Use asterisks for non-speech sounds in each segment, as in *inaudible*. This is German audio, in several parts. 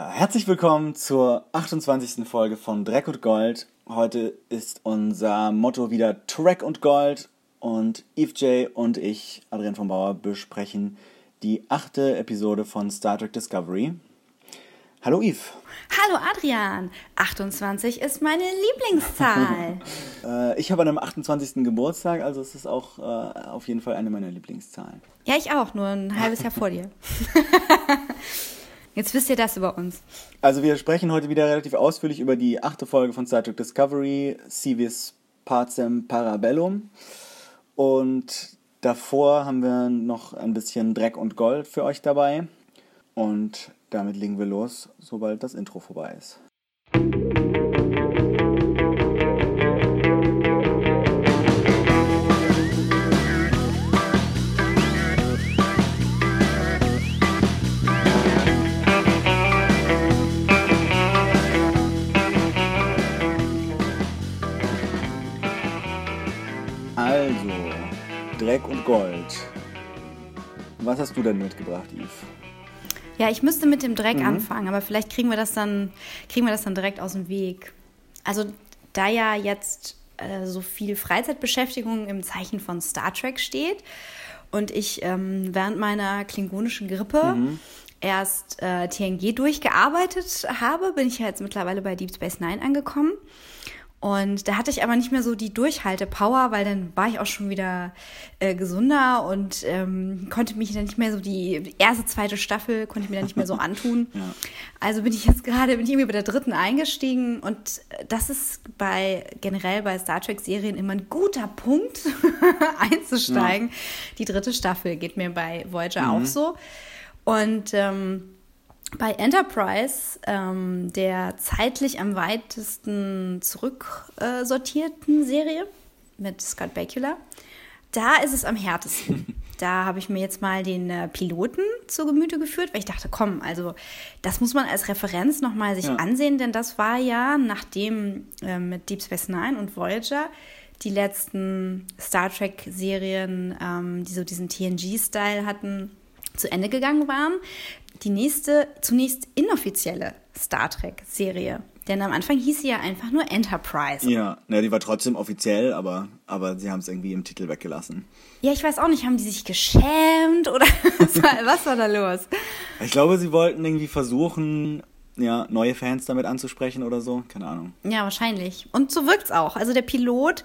Herzlich willkommen zur 28. Folge von Dreck und Gold. Heute ist unser Motto wieder Track und Gold und Eve J und ich, Adrian von Bauer, besprechen die achte Episode von Star Trek Discovery. Hallo Eve. Hallo Adrian. 28 ist meine Lieblingszahl. *laughs* äh, ich habe an einem 28. Geburtstag, also es ist auch äh, auf jeden Fall eine meiner Lieblingszahlen. Ja, ich auch, nur ein halbes Jahr vor dir. *laughs* Jetzt wisst ihr das über uns. Also wir sprechen heute wieder relativ ausführlich über die achte Folge von Star Trek Discovery, Civis Pacem Parabellum. Und davor haben wir noch ein bisschen Dreck und Gold für euch dabei. Und damit legen wir los, sobald das Intro vorbei ist. Dreck und Gold. Was hast du denn mitgebracht, Yves? Ja, ich müsste mit dem Dreck mhm. anfangen, aber vielleicht kriegen wir das dann, kriegen wir das dann direkt aus dem Weg. Also, da ja jetzt äh, so viel Freizeitbeschäftigung im Zeichen von Star Trek steht und ich ähm, während meiner klingonischen Grippe mhm. erst äh, TNG durchgearbeitet habe, bin ich ja jetzt mittlerweile bei Deep Space Nine angekommen. Und da hatte ich aber nicht mehr so die Durchhaltepower, weil dann war ich auch schon wieder äh, gesunder und ähm, konnte mich dann nicht mehr so die erste, zweite Staffel konnte ich mir dann nicht mehr so *laughs* antun. Ja. Also bin ich jetzt gerade, bin ich irgendwie bei der dritten eingestiegen und das ist bei generell bei Star Trek Serien immer ein guter Punkt *laughs* einzusteigen. Ja. Die dritte Staffel geht mir bei Voyager mhm. auch so. Und ähm, bei Enterprise, ähm, der zeitlich am weitesten zurücksortierten äh, Serie mit Scott Bakula, da ist es am härtesten. *laughs* da habe ich mir jetzt mal den äh, Piloten zu Gemüte geführt, weil ich dachte, komm, also das muss man als Referenz nochmal sich ja. ansehen, denn das war ja, nachdem äh, mit Deep Space Nine und Voyager die letzten Star Trek-Serien, ähm, die so diesen TNG-Style hatten, zu Ende gegangen waren, die nächste, zunächst inoffizielle Star Trek-Serie. Denn am Anfang hieß sie ja einfach nur Enterprise. Ja, na, die war trotzdem offiziell, aber, aber sie haben es irgendwie im Titel weggelassen. Ja, ich weiß auch nicht, haben die sich geschämt oder *laughs* was war, was war da los? Ich glaube, sie wollten irgendwie versuchen, ja, neue Fans damit anzusprechen oder so. Keine Ahnung. Ja, wahrscheinlich. Und so wirkt es auch. Also der Pilot,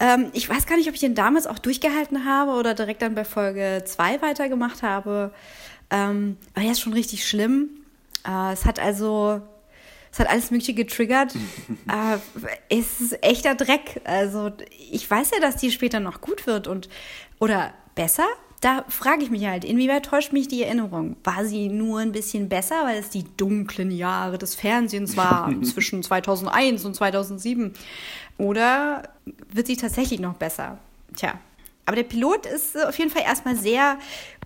ähm, ich weiß gar nicht, ob ich den damals auch durchgehalten habe oder direkt dann bei Folge 2 weitergemacht habe. Ähm, aber der ist schon richtig schlimm. Äh, es hat also, es hat alles Mögliche getriggert. *laughs* äh, es ist echter Dreck. Also ich weiß ja, dass die später noch gut wird und oder besser. Da frage ich mich halt, inwieweit täuscht mich die Erinnerung? War sie nur ein bisschen besser, weil es die dunklen Jahre des Fernsehens waren *laughs* zwischen 2001 und 2007? Oder wird sie tatsächlich noch besser? Tja, aber der Pilot ist auf jeden Fall erstmal sehr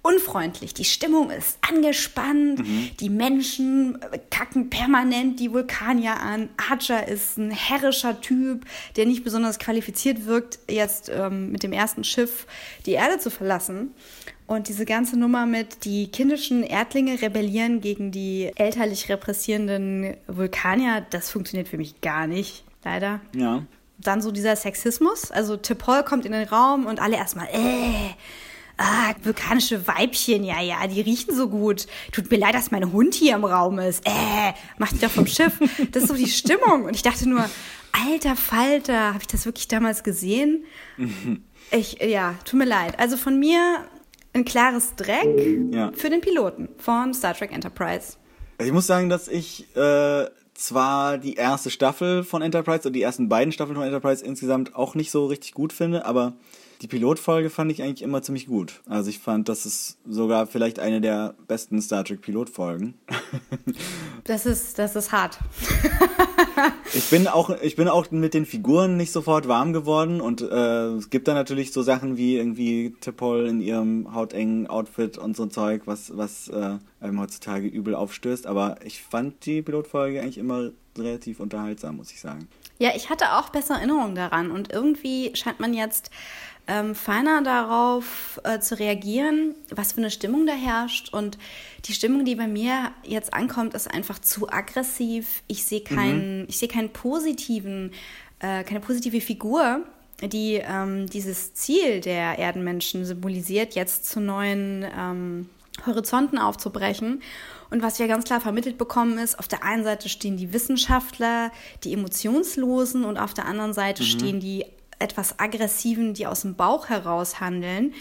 unfreundlich. Die Stimmung ist angespannt. Mhm. Die Menschen kacken permanent die Vulkanier an. Archer ist ein herrischer Typ, der nicht besonders qualifiziert wirkt, jetzt ähm, mit dem ersten Schiff die Erde zu verlassen. Und diese ganze Nummer mit, die kindischen Erdlinge rebellieren gegen die elterlich repressierenden Vulkanier, das funktioniert für mich gar nicht, leider. Ja. Dann so dieser Sexismus. Also T'Pol kommt in den Raum und alle erstmal, äh, ah, vulkanische Weibchen, ja, ja, die riechen so gut. Tut mir leid, dass mein Hund hier im Raum ist. Äh, mach dich doch vom Schiff. Das ist so die Stimmung. Und ich dachte nur, alter Falter, habe ich das wirklich damals gesehen? Ich, ja, tut mir leid. Also von mir ein klares Dreck ja. für den Piloten von Star Trek Enterprise. Ich muss sagen, dass ich äh, zwar die erste Staffel von Enterprise und die ersten beiden Staffeln von Enterprise insgesamt auch nicht so richtig gut finde, aber die Pilotfolge fand ich eigentlich immer ziemlich gut. Also ich fand, das ist sogar vielleicht eine der besten Star Trek Pilotfolgen. *laughs* das ist, das ist hart. *laughs* ich bin auch, ich bin auch mit den Figuren nicht sofort warm geworden und äh, es gibt da natürlich so Sachen wie irgendwie T'Pol in ihrem hautengen Outfit und so ein Zeug, was, was äh, einem heutzutage übel aufstößt. Aber ich fand die Pilotfolge eigentlich immer relativ unterhaltsam, muss ich sagen. Ja, ich hatte auch bessere Erinnerungen daran und irgendwie scheint man jetzt ähm, feiner darauf äh, zu reagieren, was für eine Stimmung da herrscht. Und die Stimmung, die bei mir jetzt ankommt, ist einfach zu aggressiv. Ich sehe keinen, mhm. ich sehe keinen positiven, äh, keine positive Figur, die ähm, dieses Ziel der Erdenmenschen symbolisiert, jetzt zu neuen ähm, Horizonten aufzubrechen. Und was wir ganz klar vermittelt bekommen ist, auf der einen Seite stehen die Wissenschaftler, die Emotionslosen und auf der anderen Seite mhm. stehen die etwas aggressiven, die aus dem Bauch heraus handeln.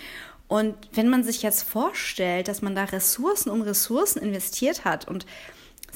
Und wenn man sich jetzt vorstellt, dass man da Ressourcen um Ressourcen investiert hat und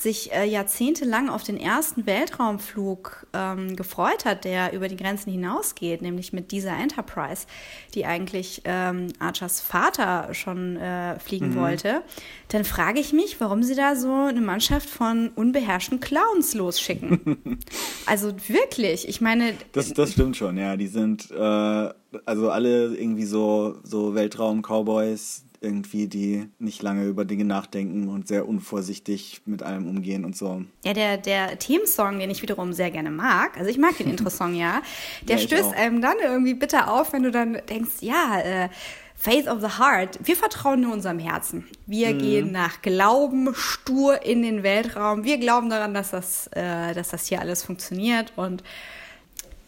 sich äh, jahrzehntelang auf den ersten Weltraumflug ähm, gefreut hat, der über die Grenzen hinausgeht, nämlich mit dieser Enterprise, die eigentlich ähm, Archers Vater schon äh, fliegen mhm. wollte, dann frage ich mich, warum sie da so eine Mannschaft von unbeherrschten Clowns losschicken. *laughs* also wirklich, ich meine. Das, das stimmt schon, ja. Die sind äh, also alle irgendwie so, so Weltraum-Cowboys, irgendwie, die nicht lange über Dinge nachdenken und sehr unvorsichtig mit allem umgehen und so. Ja, der, der Themensong, den ich wiederum sehr gerne mag, also ich mag den *laughs* Intro-Song ja, der ja, stößt einem dann irgendwie bitter auf, wenn du dann denkst, ja, äh, Faith of the Heart. Wir vertrauen nur unserem Herzen. Wir mhm. gehen nach Glauben stur in den Weltraum. Wir glauben daran, dass das, äh, dass das hier alles funktioniert. Und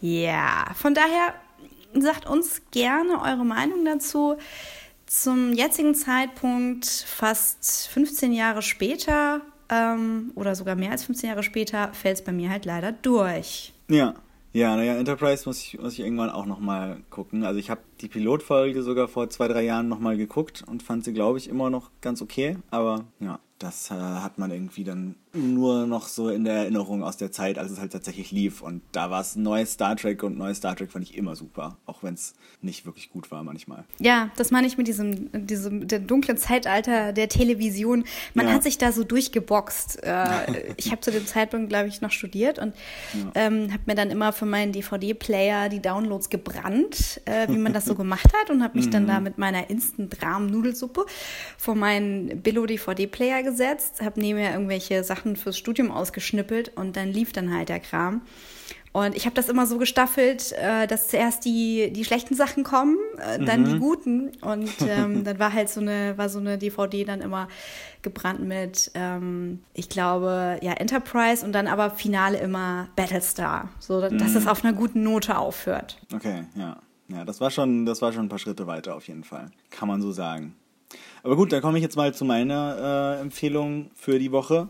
ja, von daher sagt uns gerne eure Meinung dazu. Zum jetzigen Zeitpunkt, fast 15 Jahre später ähm, oder sogar mehr als 15 Jahre später, fällt es bei mir halt leider durch. Ja, ja, naja, Enterprise muss ich, muss ich irgendwann auch nochmal gucken. Also ich habe die Pilotfolge sogar vor zwei, drei Jahren nochmal geguckt und fand sie, glaube ich, immer noch ganz okay. Aber ja, das äh, hat man irgendwie dann nur noch so in der Erinnerung aus der Zeit, als es halt tatsächlich lief. Und da war es neues Star Trek und neues Star Trek fand ich immer super, auch wenn es nicht wirklich gut war manchmal. Ja, das meine ich mit diesem, diesem dem dunklen Zeitalter der Television. Man ja. hat sich da so durchgeboxt. Äh, *laughs* ich habe zu dem Zeitpunkt, glaube ich, noch studiert und ja. ähm, habe mir dann immer für meinen DVD-Player die Downloads gebrannt, äh, wie man das so gemacht hat und habe mich dann da mhm. mit meiner Instant-Rahm-Nudelsuppe vor meinen Billo-DVD-Player gesetzt, habe neben mir irgendwelche Sachen fürs Studium ausgeschnippelt und dann lief dann halt der Kram. Und ich habe das immer so gestaffelt, äh, dass zuerst die, die schlechten Sachen kommen, äh, dann mhm. die guten. Und ähm, dann war halt so eine, war so eine DVD dann immer gebrannt mit, ähm, ich glaube, ja, Enterprise und dann aber Finale immer Battlestar. So, dass mhm. es auf einer guten Note aufhört. Okay, ja. Ja, das war schon, das war schon ein paar Schritte weiter auf jeden Fall. Kann man so sagen. Aber gut, dann komme ich jetzt mal zu meiner äh, Empfehlung für die Woche.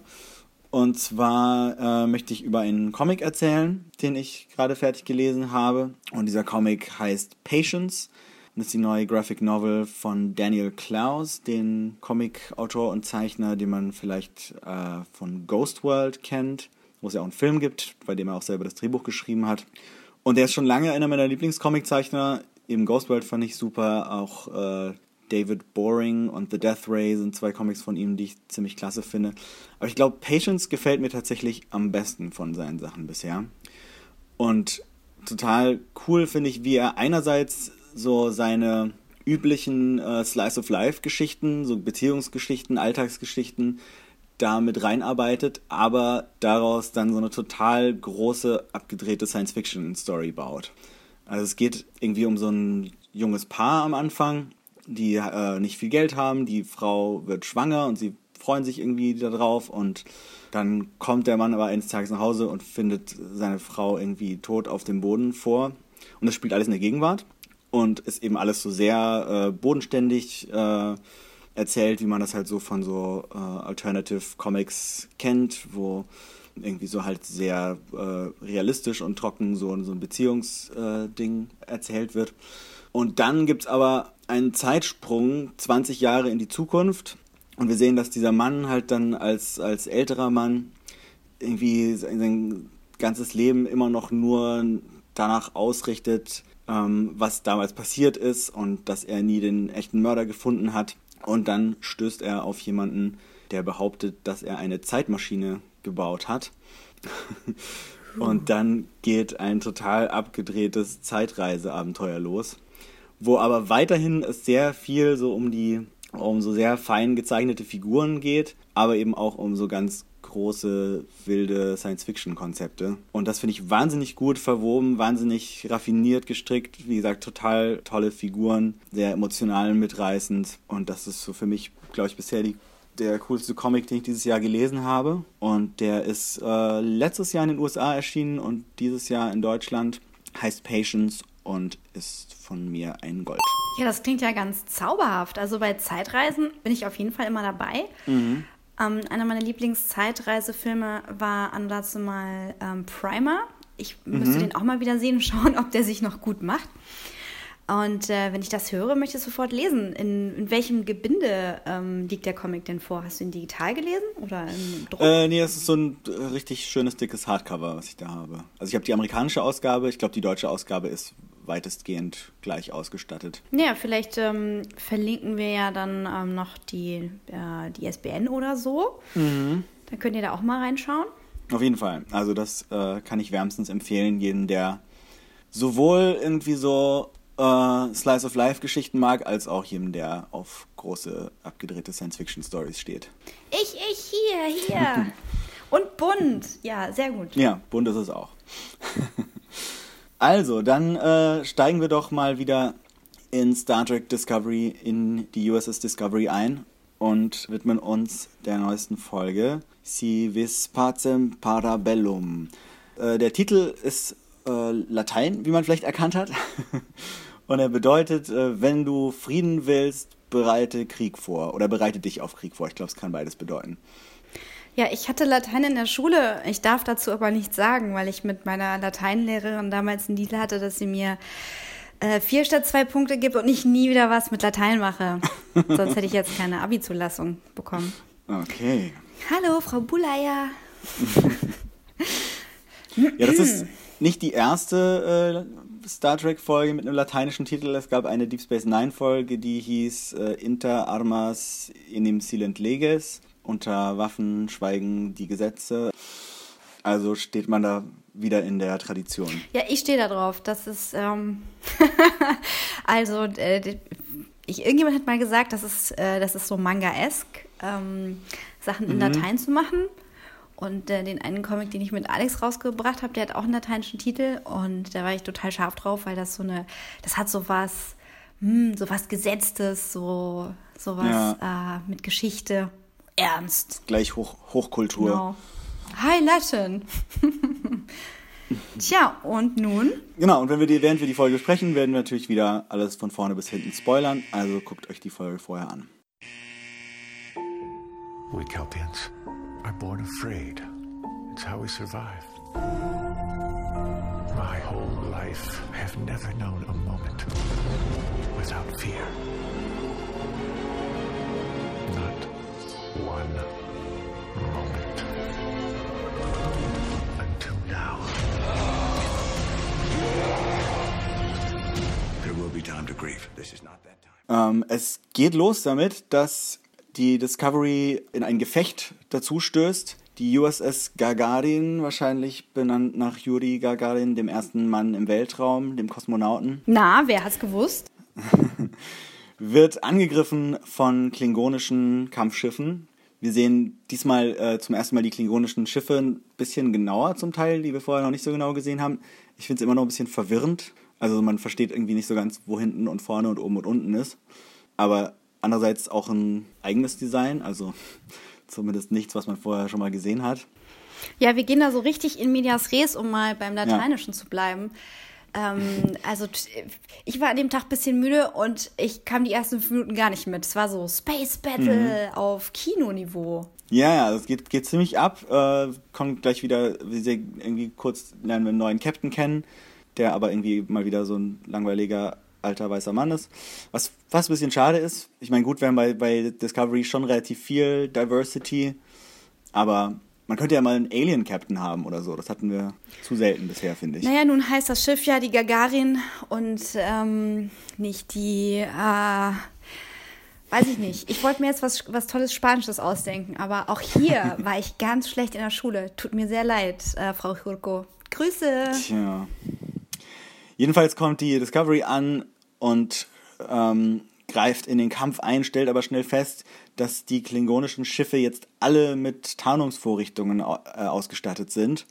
Und zwar äh, möchte ich über einen Comic erzählen, den ich gerade fertig gelesen habe. Und dieser Comic heißt Patience. Das ist die neue Graphic Novel von Daniel Klaus, den Comic-Autor und Zeichner, den man vielleicht äh, von Ghost World kennt, wo es ja auch einen Film gibt, bei dem er auch selber das Drehbuch geschrieben hat. Und der ist schon lange einer meiner Lieblingscomiczeichner. Eben Ghost World fand ich super, auch äh, David Boring und The Death Ray sind zwei Comics von ihm, die ich ziemlich klasse finde. Aber ich glaube, Patience gefällt mir tatsächlich am besten von seinen Sachen bisher. Und total cool finde ich, wie er einerseits so seine üblichen äh, Slice of Life Geschichten, so Beziehungsgeschichten, Alltagsgeschichten da mit reinarbeitet, aber daraus dann so eine total große, abgedrehte Science-Fiction-Story baut. Also es geht irgendwie um so ein junges Paar am Anfang, die äh, nicht viel Geld haben, die Frau wird schwanger und sie freuen sich irgendwie darauf und dann kommt der Mann aber eines Tages nach Hause und findet seine Frau irgendwie tot auf dem Boden vor und das spielt alles in der Gegenwart und ist eben alles so sehr äh, bodenständig äh, erzählt, wie man das halt so von so äh, Alternative Comics kennt, wo irgendwie so halt sehr äh, realistisch und trocken so, so ein Beziehungsding äh, erzählt wird. Und dann gibt es aber einen Zeitsprung 20 Jahre in die Zukunft und wir sehen, dass dieser Mann halt dann als, als älterer Mann irgendwie sein ganzes Leben immer noch nur danach ausrichtet, ähm, was damals passiert ist und dass er nie den echten Mörder gefunden hat. Und dann stößt er auf jemanden, der behauptet, dass er eine Zeitmaschine gebaut hat. *laughs* und dann geht ein total abgedrehtes Zeitreiseabenteuer los, wo aber weiterhin es sehr viel so um die um so sehr fein gezeichnete Figuren geht, aber eben auch um so ganz große, wilde Science-Fiction-Konzepte. Und das finde ich wahnsinnig gut verwoben, wahnsinnig raffiniert gestrickt. Wie gesagt, total tolle Figuren, sehr emotional mitreißend. Und das ist so für mich, glaube ich, bisher die der coolste Comic, den ich dieses Jahr gelesen habe. Und der ist äh, letztes Jahr in den USA erschienen und dieses Jahr in Deutschland. Heißt Patience und ist von mir ein Gold. Ja, das klingt ja ganz zauberhaft. Also bei Zeitreisen bin ich auf jeden Fall immer dabei. Mhm. Ähm, einer meiner Lieblingszeitreisefilme war anlass mal ähm, Primer. Ich müsste mhm. den auch mal wieder sehen und *laughs* schauen, ob der sich noch gut macht. Und äh, wenn ich das höre, möchte ich sofort lesen. In, in welchem Gebinde ähm, liegt der Comic denn vor? Hast du ihn digital gelesen oder im Druck? Äh, nee, das ist so ein richtig schönes, dickes Hardcover, was ich da habe. Also ich habe die amerikanische Ausgabe, ich glaube, die deutsche Ausgabe ist weitestgehend gleich ausgestattet. Ja, vielleicht ähm, verlinken wir ja dann ähm, noch die, äh, die SBN oder so. Mhm. Dann könnt ihr da auch mal reinschauen. Auf jeden Fall. Also das äh, kann ich wärmstens empfehlen, jedem, der sowohl irgendwie so äh, Slice of Life Geschichten mag, als auch jedem, der auf große, abgedrehte Science-Fiction-Stories steht. Ich, ich, hier, hier. *laughs* Und bunt. Ja, sehr gut. Ja, bunt ist es auch. *laughs* also, dann äh, steigen wir doch mal wieder in Star Trek Discovery, in die USS Discovery ein und widmen uns der neuesten Folge, Si vis pacem parabellum. Äh, der Titel ist äh, Latein, wie man vielleicht erkannt hat. *laughs* Und er bedeutet, äh, wenn du Frieden willst, bereite Krieg vor oder bereite dich auf Krieg vor. Ich glaube, es kann beides bedeuten. Ja, ich hatte Latein in der Schule. Ich darf dazu aber nichts sagen, weil ich mit meiner Lateinlehrerin damals einen Deal hatte, dass sie mir äh, vier statt zwei Punkte gibt und ich nie wieder was mit Latein mache. *laughs* Sonst hätte ich jetzt keine Abi-Zulassung bekommen. Okay. Hallo, Frau Bulaya. *laughs* ja, das ist nicht die erste äh, Star Trek-Folge mit einem lateinischen Titel. Es gab eine Deep Space Nine-Folge, die hieß äh, Inter Armas in Silent Leges. Unter Waffen schweigen die Gesetze. Also steht man da wieder in der Tradition. Ja, ich stehe da drauf. Das ist, ähm *laughs* also, äh, ich, irgendjemand hat mal gesagt, das ist, äh, das ist so Manga-esk, ähm, Sachen in mhm. Latein zu machen. Und äh, den einen Comic, den ich mit Alex rausgebracht habe, der hat auch einen lateinischen Titel und da war ich total scharf drauf, weil das so eine, das hat so was, mh, so was Gesetztes, so, so was ja. äh, mit Geschichte, ernst. Gleich Hoch, Hochkultur. Genau. Hi Latin. *laughs* Tja, und nun? Genau, und wenn wir die, während wir die Folge sprechen, werden wir natürlich wieder alles von vorne bis hinten spoilern. Also guckt euch die Folge vorher an. We Kelpians are born afraid. It's how we survive. My whole life, I have never known a moment without fear. Not one moment. Until now. There will be time to grieve. This is not that time. Ähm, es geht los damit, dass die Discovery in ein Gefecht dazu stößt. Die USS Gagarin, wahrscheinlich benannt nach Yuri Gagarin, dem ersten Mann im Weltraum, dem Kosmonauten. Na, wer hat's gewusst? *laughs* wird angegriffen von klingonischen Kampfschiffen. Wir sehen diesmal äh, zum ersten Mal die klingonischen Schiffe ein bisschen genauer zum Teil, die wir vorher noch nicht so genau gesehen haben. Ich finde es immer noch ein bisschen verwirrend. Also man versteht irgendwie nicht so ganz, wo hinten und vorne und oben und unten ist. Aber Andererseits auch ein eigenes Design, also *laughs* zumindest nichts, was man vorher schon mal gesehen hat. Ja, wir gehen da so richtig in medias res, um mal beim Lateinischen ja. zu bleiben. Ähm, also ich war an dem Tag ein bisschen müde und ich kam die ersten fünf Minuten gar nicht mit. Es war so Space Battle mhm. auf Kinoniveau. Ja, ja, das geht, geht ziemlich ab. Äh, kommt gleich wieder, wir sehen irgendwie kurz lernen wir einen neuen Captain kennen, der aber irgendwie mal wieder so ein langweiliger alter weißer Mann ist. Was fast ein bisschen schade ist. Ich meine, gut, wir haben bei, bei Discovery schon relativ viel Diversity, aber man könnte ja mal einen Alien-Captain haben oder so. Das hatten wir zu selten bisher, finde ich. Naja, nun heißt das Schiff ja die Gagarin und ähm, nicht die, äh, weiß ich nicht. Ich wollte mir jetzt was, was Tolles Spanisches ausdenken, aber auch hier *laughs* war ich ganz schlecht in der Schule. Tut mir sehr leid, äh, Frau Churko. Grüße. Tja. Jedenfalls kommt die Discovery an und ähm, greift in den Kampf ein, stellt aber schnell fest, dass die klingonischen Schiffe jetzt alle mit Tarnungsvorrichtungen äh, ausgestattet sind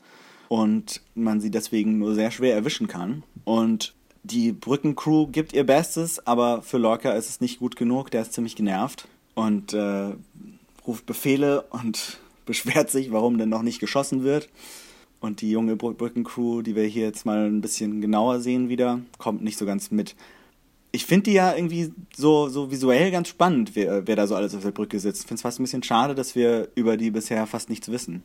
und man sie deswegen nur sehr schwer erwischen kann. Und die Brückencrew gibt ihr Bestes, aber für Lorca ist es nicht gut genug, der ist ziemlich genervt und äh, ruft Befehle und *laughs* beschwert sich, warum denn noch nicht geschossen wird. Und die junge Brückencrew, die wir hier jetzt mal ein bisschen genauer sehen wieder, kommt nicht so ganz mit. Ich finde die ja irgendwie so, so visuell ganz spannend, wer, wer da so alles auf der Brücke sitzt. Ich finde es fast ein bisschen schade, dass wir über die bisher fast nichts wissen.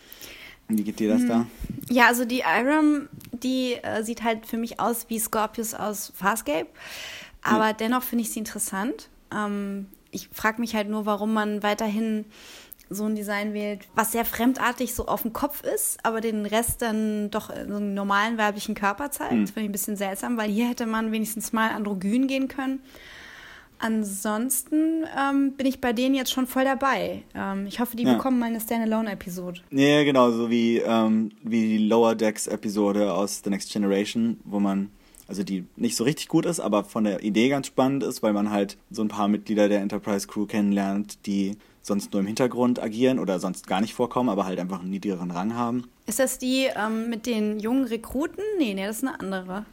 Wie geht dir das hm. da? Ja, also die Iram, die äh, sieht halt für mich aus wie Scorpius aus Farscape. Aber hm. dennoch finde ich sie interessant. Ähm, ich frage mich halt nur, warum man weiterhin so ein Design wählt, was sehr fremdartig so auf dem Kopf ist, aber den Rest dann doch in so einen normalen weiblichen Körper zeigt. Mhm. Das finde ich ein bisschen seltsam, weil hier hätte man wenigstens mal androgyn gehen können. Ansonsten ähm, bin ich bei denen jetzt schon voll dabei. Ähm, ich hoffe, die ja. bekommen mal eine Standalone-Episode. Ja, genau, so wie, ähm, wie die Lower Decks-Episode aus The Next Generation, wo man, also die nicht so richtig gut ist, aber von der Idee ganz spannend ist, weil man halt so ein paar Mitglieder der Enterprise Crew kennenlernt, die sonst nur im Hintergrund agieren oder sonst gar nicht vorkommen, aber halt einfach einen niedrigeren Rang haben. Ist das die ähm, mit den jungen Rekruten? Nee, nee, das ist eine andere.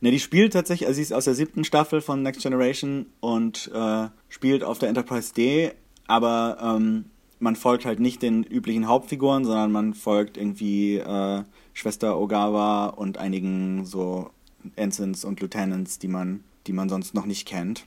Ne, die spielt tatsächlich, also sie ist aus der siebten Staffel von Next Generation und äh, spielt auf der Enterprise D, aber ähm, man folgt halt nicht den üblichen Hauptfiguren, sondern man folgt irgendwie äh, Schwester Ogawa und einigen so Ensigns und Lieutenants, die man, die man sonst noch nicht kennt.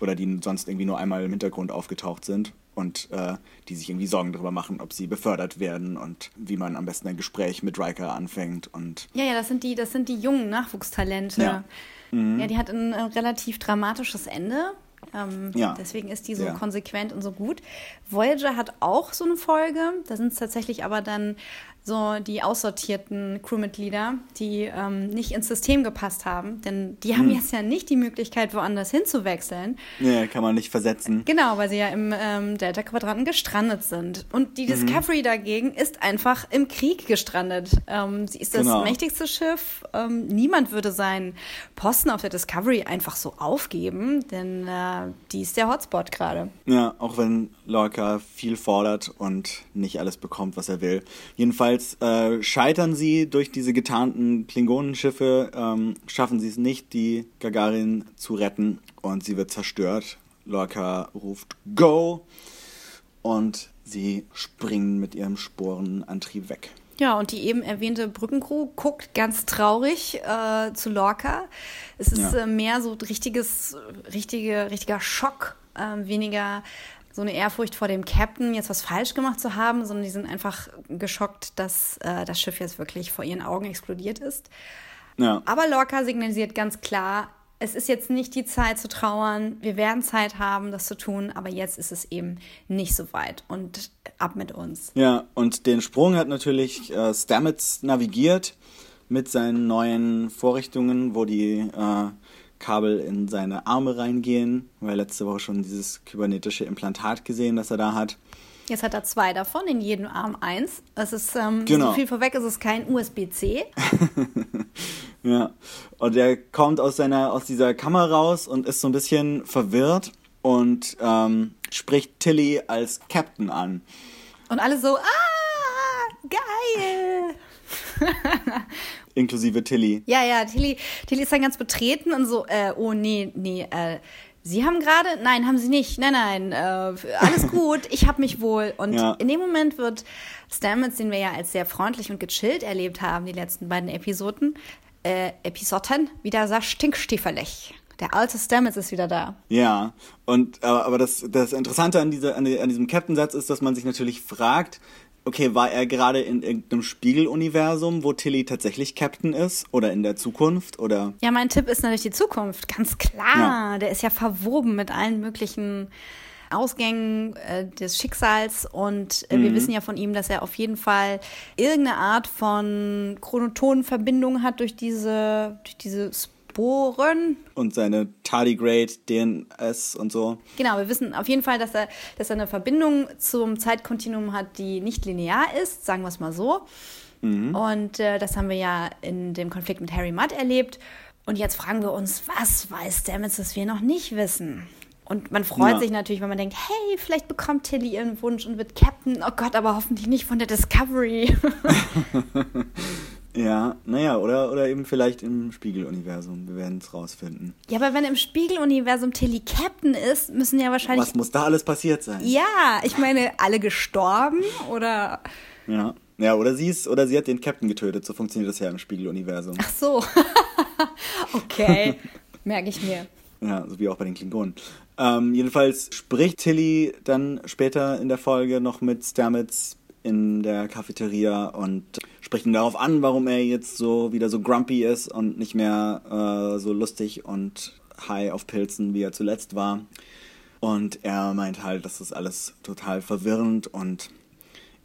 Oder die sonst irgendwie nur einmal im Hintergrund aufgetaucht sind und äh, die sich irgendwie Sorgen darüber machen, ob sie befördert werden und wie man am besten ein Gespräch mit Riker anfängt und ja ja das sind die das sind die jungen Nachwuchstalente ja, mhm. ja die hat ein, ein relativ dramatisches Ende ähm, ja. Deswegen ist die so ja. konsequent und so gut. Voyager hat auch so eine Folge. Da sind es tatsächlich aber dann so die aussortierten Crewmitglieder, die ähm, nicht ins System gepasst haben. Denn die haben hm. jetzt ja nicht die Möglichkeit, woanders hinzuwechseln. Ja, kann man nicht versetzen. Genau, weil sie ja im ähm, Delta-Quadranten gestrandet sind. Und die mhm. Discovery mhm. dagegen ist einfach im Krieg gestrandet. Ähm, sie ist das genau. mächtigste Schiff. Ähm, niemand würde seinen Posten auf der Discovery einfach so aufgeben, denn äh, die ist der Hotspot gerade. Ja, auch wenn Lorca viel fordert und nicht alles bekommt, was er will. Jedenfalls Jedenfalls äh, scheitern sie durch diese getarnten Klingonenschiffe, ähm, schaffen sie es nicht, die Gagarin zu retten und sie wird zerstört. Lorca ruft Go und sie springen mit ihrem Sporenantrieb weg. Ja, und die eben erwähnte Brückencrew guckt ganz traurig äh, zu Lorca. Es ist ja. äh, mehr so richtiges, richtige, richtiger Schock, äh, weniger so eine Ehrfurcht vor dem Captain, jetzt was falsch gemacht zu haben, sondern die sind einfach geschockt, dass äh, das Schiff jetzt wirklich vor ihren Augen explodiert ist. Ja. Aber Lorca signalisiert ganz klar, es ist jetzt nicht die Zeit zu trauern. Wir werden Zeit haben, das zu tun, aber jetzt ist es eben nicht so weit. Und ab mit uns. Ja, und den Sprung hat natürlich äh, Stamets navigiert mit seinen neuen Vorrichtungen, wo die äh, Kabel in seine Arme reingehen. Wir haben letzte Woche schon dieses kybernetische Implantat gesehen, das er da hat. Jetzt hat er zwei davon, in jedem Arm eins. Es ist ähm, genau. so viel vorweg, es ist kein USB-C. *laughs* ja, und er kommt aus seiner aus dieser Kammer raus und ist so ein bisschen verwirrt und ähm, spricht Tilly als Captain an. Und alle so, ah, geil. *laughs* Inklusive Tilly. Ja, ja, Tilly, Tilly ist dann ganz betreten und so, äh, oh nee, nee, äh, Sie haben gerade, nein, haben Sie nicht, nein, nein, äh, alles *laughs* gut, ich habe mich wohl. Und ja. in dem Moment wird Stamets, den wir ja als sehr freundlich und gechillt erlebt haben, die letzten beiden Episoden, äh, Episoden, wieder sehr stinkstiefelig. Der alte Stamets ist wieder da. Ja, und aber, aber das, das Interessante an, dieser, an, an diesem Captain-Satz ist, dass man sich natürlich fragt, okay, war er gerade in irgendeinem Spiegeluniversum, wo Tilly tatsächlich Captain ist? Oder in der Zukunft? Oder? Ja, mein Tipp ist natürlich die Zukunft, ganz klar. Ja. Der ist ja verwoben mit allen möglichen Ausgängen äh, des Schicksals und äh, mhm. wir wissen ja von ihm, dass er auf jeden Fall irgendeine Art von Chronotonenverbindung hat durch diese, durch diese Sporen. Und seine Tardigrade, DNS und so. Genau, wir wissen auf jeden Fall, dass er, dass er eine Verbindung zum Zeitkontinuum hat, die nicht linear ist, sagen wir es mal so. Mhm. Und äh, das haben wir ja in dem Konflikt mit Harry Mudd erlebt. Und jetzt fragen wir uns, was weiß Stamets, das wir noch nicht wissen? Und man freut ja. sich natürlich, wenn man denkt, hey, vielleicht bekommt Tilly ihren Wunsch und wird Captain. Oh Gott, aber hoffentlich nicht von der Discovery. *laughs* *laughs* ja, naja, oder, oder eben vielleicht im Spiegeluniversum. Wir werden es rausfinden. Ja, aber wenn im Spiegeluniversum Tilly Captain ist, müssen ja wahrscheinlich. Was muss da alles passiert sein? Ja, ich meine, alle gestorben oder. Ja. Ja, oder sie ist, oder sie hat den Captain getötet, so funktioniert das ja im Spiegeluniversum. Ach so. *laughs* okay. Merke ich mir. Ja, so wie auch bei den Klingonen. Ähm, jedenfalls spricht Tilly dann später in der Folge noch mit Stamets in der Cafeteria und spricht ihn darauf an, warum er jetzt so wieder so grumpy ist und nicht mehr äh, so lustig und high auf Pilzen, wie er zuletzt war. Und er meint halt, das ist alles total verwirrend und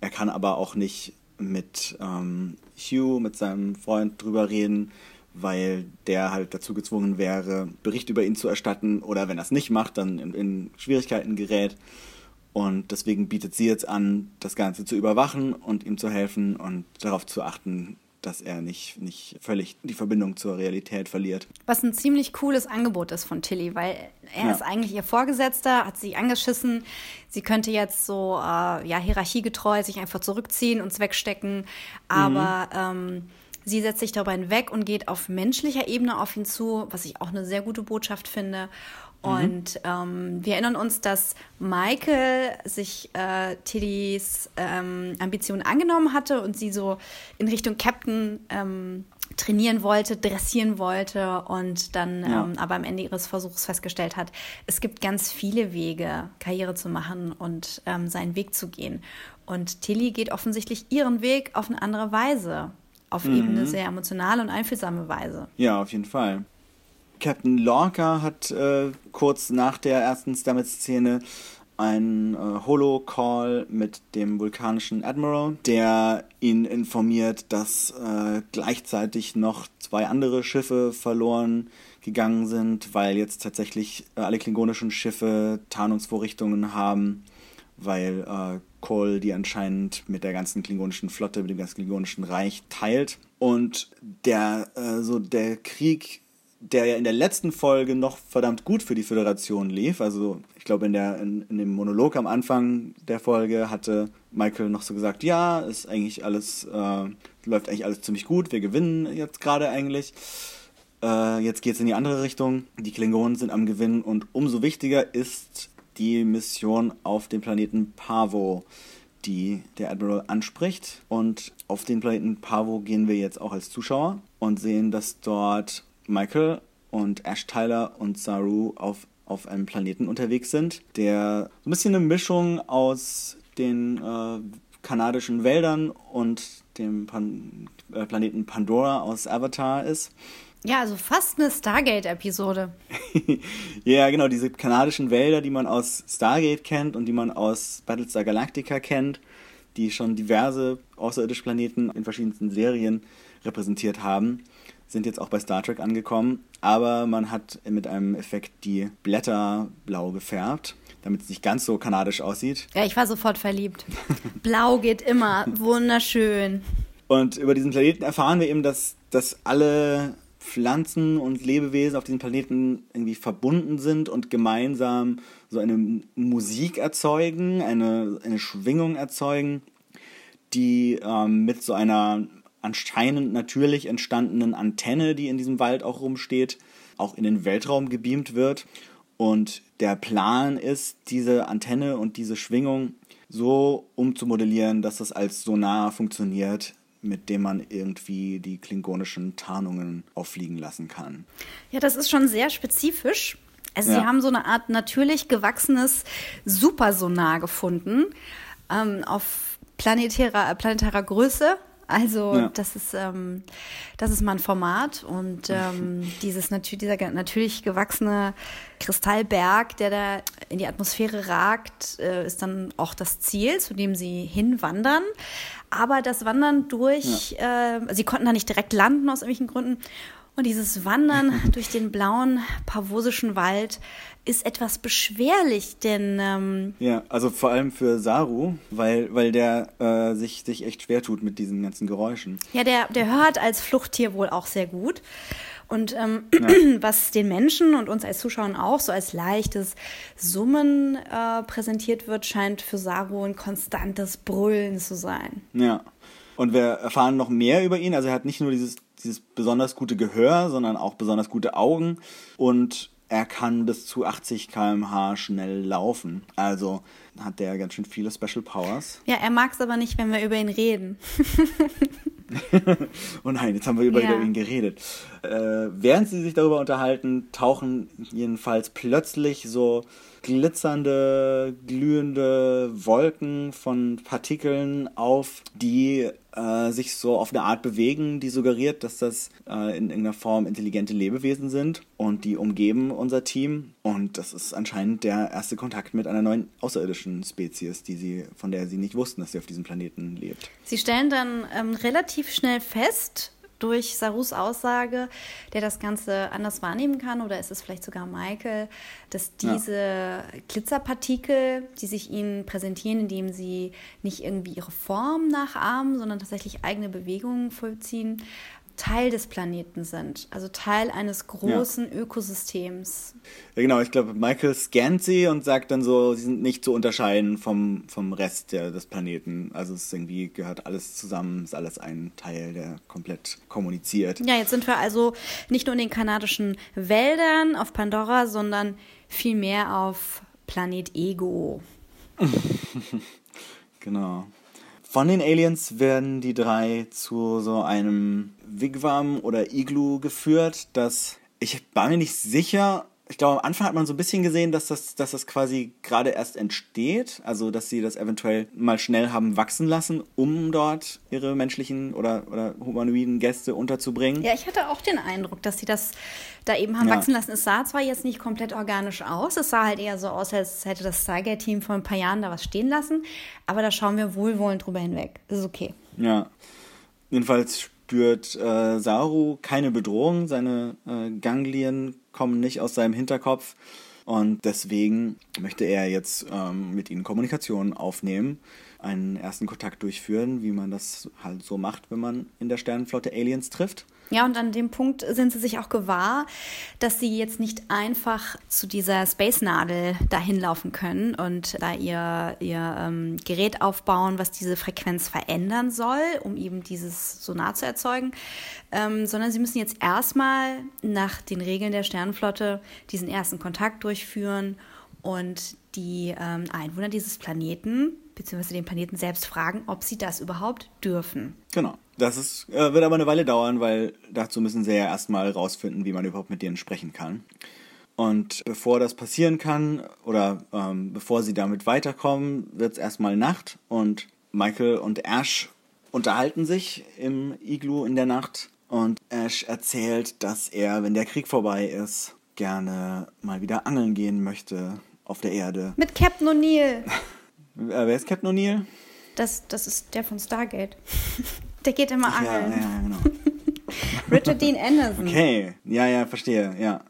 er kann aber auch nicht mit ähm, Hugh, mit seinem Freund drüber reden, weil der halt dazu gezwungen wäre, Bericht über ihn zu erstatten oder wenn er es nicht macht, dann in, in, Schwierigkeiten gerät. Und deswegen bietet sie jetzt an, das Ganze zu überwachen und ihm zu helfen und darauf zu achten, dass er nicht, nicht völlig die Verbindung zur Realität verliert. Was ein ziemlich cooles Angebot ist von Tilly, weil er ja. ist eigentlich ihr Vorgesetzter, hat sie angeschissen. Sie könnte jetzt so äh, ja, hierarchiegetreu sich einfach zurückziehen und wegstecken. Aber mhm. ähm, sie setzt sich darüber hinweg und geht auf menschlicher Ebene auf ihn zu, was ich auch eine sehr gute Botschaft finde. Mhm. Und ähm, wir erinnern uns, dass Michael sich äh, Tillys ähm, Ambitionen angenommen hatte und sie so in Richtung Captain ähm, trainieren wollte, dressieren wollte und dann ja. ähm, aber am Ende ihres Versuchs festgestellt hat, es gibt ganz viele Wege, Karriere zu machen und ähm, seinen Weg zu gehen. Und Tilly geht offensichtlich ihren Weg auf eine andere Weise, auf mhm. eben eine sehr emotionale und einfühlsame Weise. Ja, auf jeden Fall. Captain Lorca hat äh, kurz nach der ersten Stamets-Szene einen äh, Holo-Call mit dem vulkanischen Admiral, der ihn informiert, dass äh, gleichzeitig noch zwei andere Schiffe verloren gegangen sind, weil jetzt tatsächlich äh, alle klingonischen Schiffe Tarnungsvorrichtungen haben, weil äh, Cole die anscheinend mit der ganzen klingonischen Flotte, mit dem ganzen klingonischen Reich teilt. Und der, äh, so der Krieg der ja in der letzten Folge noch verdammt gut für die Föderation lief. Also ich glaube, in, in, in dem Monolog am Anfang der Folge hatte Michael noch so gesagt, ja, ist eigentlich alles, äh, läuft eigentlich alles ziemlich gut, wir gewinnen jetzt gerade eigentlich. Äh, jetzt geht es in die andere Richtung. Die Klingonen sind am Gewinnen und umso wichtiger ist die Mission auf dem Planeten Pavo, die der Admiral anspricht. Und auf den Planeten Pavo gehen wir jetzt auch als Zuschauer und sehen, dass dort Michael und Ash Tyler und Saru auf, auf einem Planeten unterwegs sind, der so ein bisschen eine Mischung aus den äh, kanadischen Wäldern und dem Pan äh, Planeten Pandora aus Avatar ist. Ja, also fast eine Stargate-Episode. *laughs* ja, genau, diese kanadischen Wälder, die man aus Stargate kennt und die man aus Battlestar Galactica kennt, die schon diverse außerirdische Planeten in verschiedensten Serien repräsentiert haben sind jetzt auch bei Star Trek angekommen, aber man hat mit einem Effekt die Blätter blau gefärbt, damit es nicht ganz so kanadisch aussieht. Ja, ich war sofort verliebt. Blau geht immer, wunderschön. Und über diesen Planeten erfahren wir eben, dass, dass alle Pflanzen und Lebewesen auf diesem Planeten irgendwie verbunden sind und gemeinsam so eine Musik erzeugen, eine, eine Schwingung erzeugen, die ähm, mit so einer anscheinend natürlich entstandenen Antenne, die in diesem Wald auch rumsteht, auch in den Weltraum gebeamt wird. Und der Plan ist, diese Antenne und diese Schwingung so umzumodellieren, dass das als Sonar funktioniert, mit dem man irgendwie die klingonischen Tarnungen auffliegen lassen kann. Ja, das ist schon sehr spezifisch. Also ja. sie haben so eine Art natürlich gewachsenes Supersonar gefunden ähm, auf planetärer, planetärer Größe. Also ja. das ist ähm, das ist mal ein Format und ähm, dieses natür dieser natürlich gewachsene Kristallberg, der da in die Atmosphäre ragt, äh, ist dann auch das Ziel, zu dem sie hinwandern. Aber das Wandern durch, ja. äh, sie konnten da nicht direkt landen aus irgendwelchen Gründen. Und dieses Wandern *laughs* durch den blauen pavosischen Wald ist etwas beschwerlich, denn. Ähm ja, also vor allem für Saru, weil, weil der äh, sich, sich echt schwer tut mit diesen ganzen Geräuschen. Ja, der, der hört als Fluchttier wohl auch sehr gut. Und ähm, ja. *clears throat* was den Menschen und uns als Zuschauern auch so als leichtes Summen äh, präsentiert wird, scheint für Saru ein konstantes Brüllen zu sein. Ja. Und wir erfahren noch mehr über ihn. Also er hat nicht nur dieses, dieses besonders gute Gehör, sondern auch besonders gute Augen. Und er kann bis zu 80 km/h schnell laufen. Also hat der ganz schön viele Special Powers. Ja, er mag es aber nicht, wenn wir über ihn reden. *laughs* oh nein, jetzt haben wir über ja. ihn geredet. Äh, während sie sich darüber unterhalten, tauchen jedenfalls plötzlich so glitzernde, glühende Wolken von Partikeln auf, die äh, sich so auf eine Art bewegen, die suggeriert, dass das äh, in irgendeiner Form intelligente Lebewesen sind und die umgeben unser Team. Und das ist anscheinend der erste Kontakt mit einer neuen außerirdischen Spezies, die sie, von der sie nicht wussten, dass sie auf diesem Planeten lebt. Sie stellen dann ähm, relativ schnell fest, durch Sarus Aussage, der das Ganze anders wahrnehmen kann, oder ist es vielleicht sogar Michael, dass diese ja. Glitzerpartikel, die sich ihnen präsentieren, indem sie nicht irgendwie ihre Form nachahmen, sondern tatsächlich eigene Bewegungen vollziehen, Teil des Planeten sind, also Teil eines großen ja. Ökosystems. Ja, genau, ich glaube, Michael scannt sie und sagt dann so, sie sind nicht zu unterscheiden vom, vom Rest der, des Planeten. Also es irgendwie gehört alles zusammen, ist alles ein Teil, der komplett kommuniziert. Ja, jetzt sind wir also nicht nur in den kanadischen Wäldern auf Pandora, sondern vielmehr auf Planet Ego. *laughs* genau. Von den Aliens werden die drei zu so einem Wigwam oder Iglu geführt, das ich war mir nicht sicher. Ich glaube, am Anfang hat man so ein bisschen gesehen, dass das, dass das quasi gerade erst entsteht. Also, dass sie das eventuell mal schnell haben wachsen lassen, um dort ihre menschlichen oder, oder humanoiden Gäste unterzubringen. Ja, ich hatte auch den Eindruck, dass sie das da eben haben ja. wachsen lassen. Es sah zwar jetzt nicht komplett organisch aus, es sah halt eher so aus, als hätte das Stargate-Team vor ein paar Jahren da was stehen lassen. Aber da schauen wir wohlwollend drüber hinweg. Das ist okay. Ja. Jedenfalls spürt äh, Saru keine Bedrohung, seine äh, Ganglien kommen nicht aus seinem Hinterkopf und deswegen möchte er jetzt ähm, mit ihnen Kommunikation aufnehmen, einen ersten Kontakt durchführen, wie man das halt so macht, wenn man in der Sternenflotte Aliens trifft. Ja, und an dem Punkt sind sie sich auch gewahr, dass sie jetzt nicht einfach zu dieser Space-Nadel dahin laufen können und da ihr, ihr ähm, Gerät aufbauen, was diese Frequenz verändern soll, um eben dieses Sonar zu erzeugen, ähm, sondern sie müssen jetzt erstmal nach den Regeln der Sternenflotte diesen ersten Kontakt durchführen und die ähm, Einwohner dieses Planeten bzw. den Planeten selbst fragen, ob sie das überhaupt dürfen. Genau. Das ist, äh, wird aber eine Weile dauern, weil dazu müssen sie ja erstmal rausfinden, wie man überhaupt mit denen sprechen kann. Und bevor das passieren kann oder ähm, bevor sie damit weiterkommen, wird es erstmal Nacht und Michael und Ash unterhalten sich im Iglu in der Nacht und Ash erzählt, dass er, wenn der Krieg vorbei ist, gerne mal wieder angeln gehen möchte auf der Erde. Mit Captain O'Neill. *laughs* Wer ist Captain O'Neill? Das, das ist der von Stargate. Der geht immer angeln. Ja, ja, genau. *laughs* Richard Dean Anderson. Okay, ja, ja, verstehe, ja.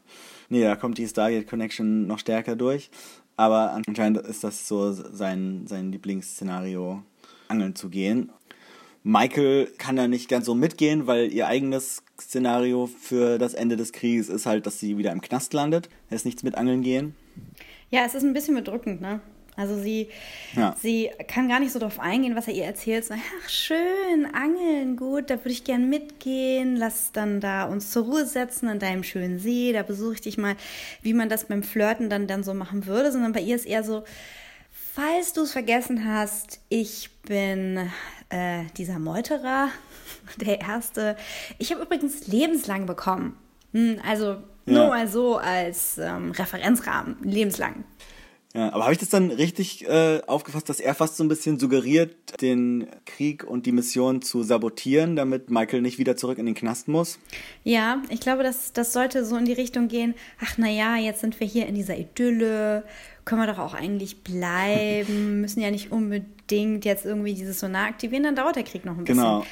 Nee, da kommt die Stargate Connection noch stärker durch. Aber anscheinend ist das so sein, sein Lieblingsszenario, angeln zu gehen. Michael kann da nicht ganz so mitgehen, weil ihr eigenes Szenario für das Ende des Krieges ist halt, dass sie wieder im Knast landet. Er ist nichts mit Angeln gehen. Ja, es ist ein bisschen bedrückend, ne? Also sie, ja. sie kann gar nicht so darauf eingehen, was er ihr erzählt. So, ach schön, angeln, gut, da würde ich gern mitgehen. Lass dann da uns zur Ruhe setzen an deinem schönen See. Da besuche ich dich mal, wie man das beim Flirten dann, dann so machen würde. Sondern bei ihr ist eher so, falls du es vergessen hast, ich bin äh, dieser Meuterer, *laughs* der Erste. Ich habe übrigens lebenslang bekommen. Hm, also ja. nur mal so als ähm, Referenzrahmen, lebenslang. Ja, aber habe ich das dann richtig äh, aufgefasst, dass er fast so ein bisschen suggeriert, den Krieg und die Mission zu sabotieren, damit Michael nicht wieder zurück in den Knast muss? Ja, ich glaube, das, das sollte so in die Richtung gehen, ach naja, jetzt sind wir hier in dieser Idylle, können wir doch auch eigentlich bleiben, *laughs* müssen ja nicht unbedingt jetzt irgendwie dieses Sonar aktivieren, dann dauert der Krieg noch ein bisschen. Genau.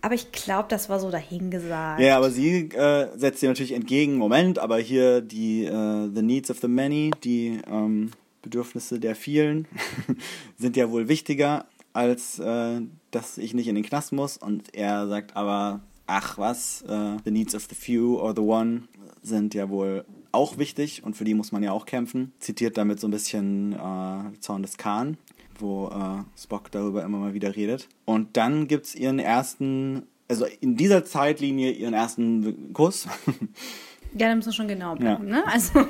Aber ich glaube, das war so dahingesagt. Ja, aber sie äh, setzt dir natürlich entgegen, Moment, aber hier die uh, The Needs of the Many, die ähm, Bedürfnisse der vielen *laughs* sind ja wohl wichtiger, als äh, dass ich nicht in den Knast muss. Und er sagt aber, ach was, uh, the needs of the few or the one sind ja wohl auch wichtig und für die muss man ja auch kämpfen. Zitiert damit so ein bisschen äh, Zorn des Khan, wo äh, Spock darüber immer mal wieder redet. Und dann gibt es ihren ersten, also in dieser Zeitlinie ihren ersten Kuss. Ja, da müssen wir schon genau bleiben, ja. ne? Also,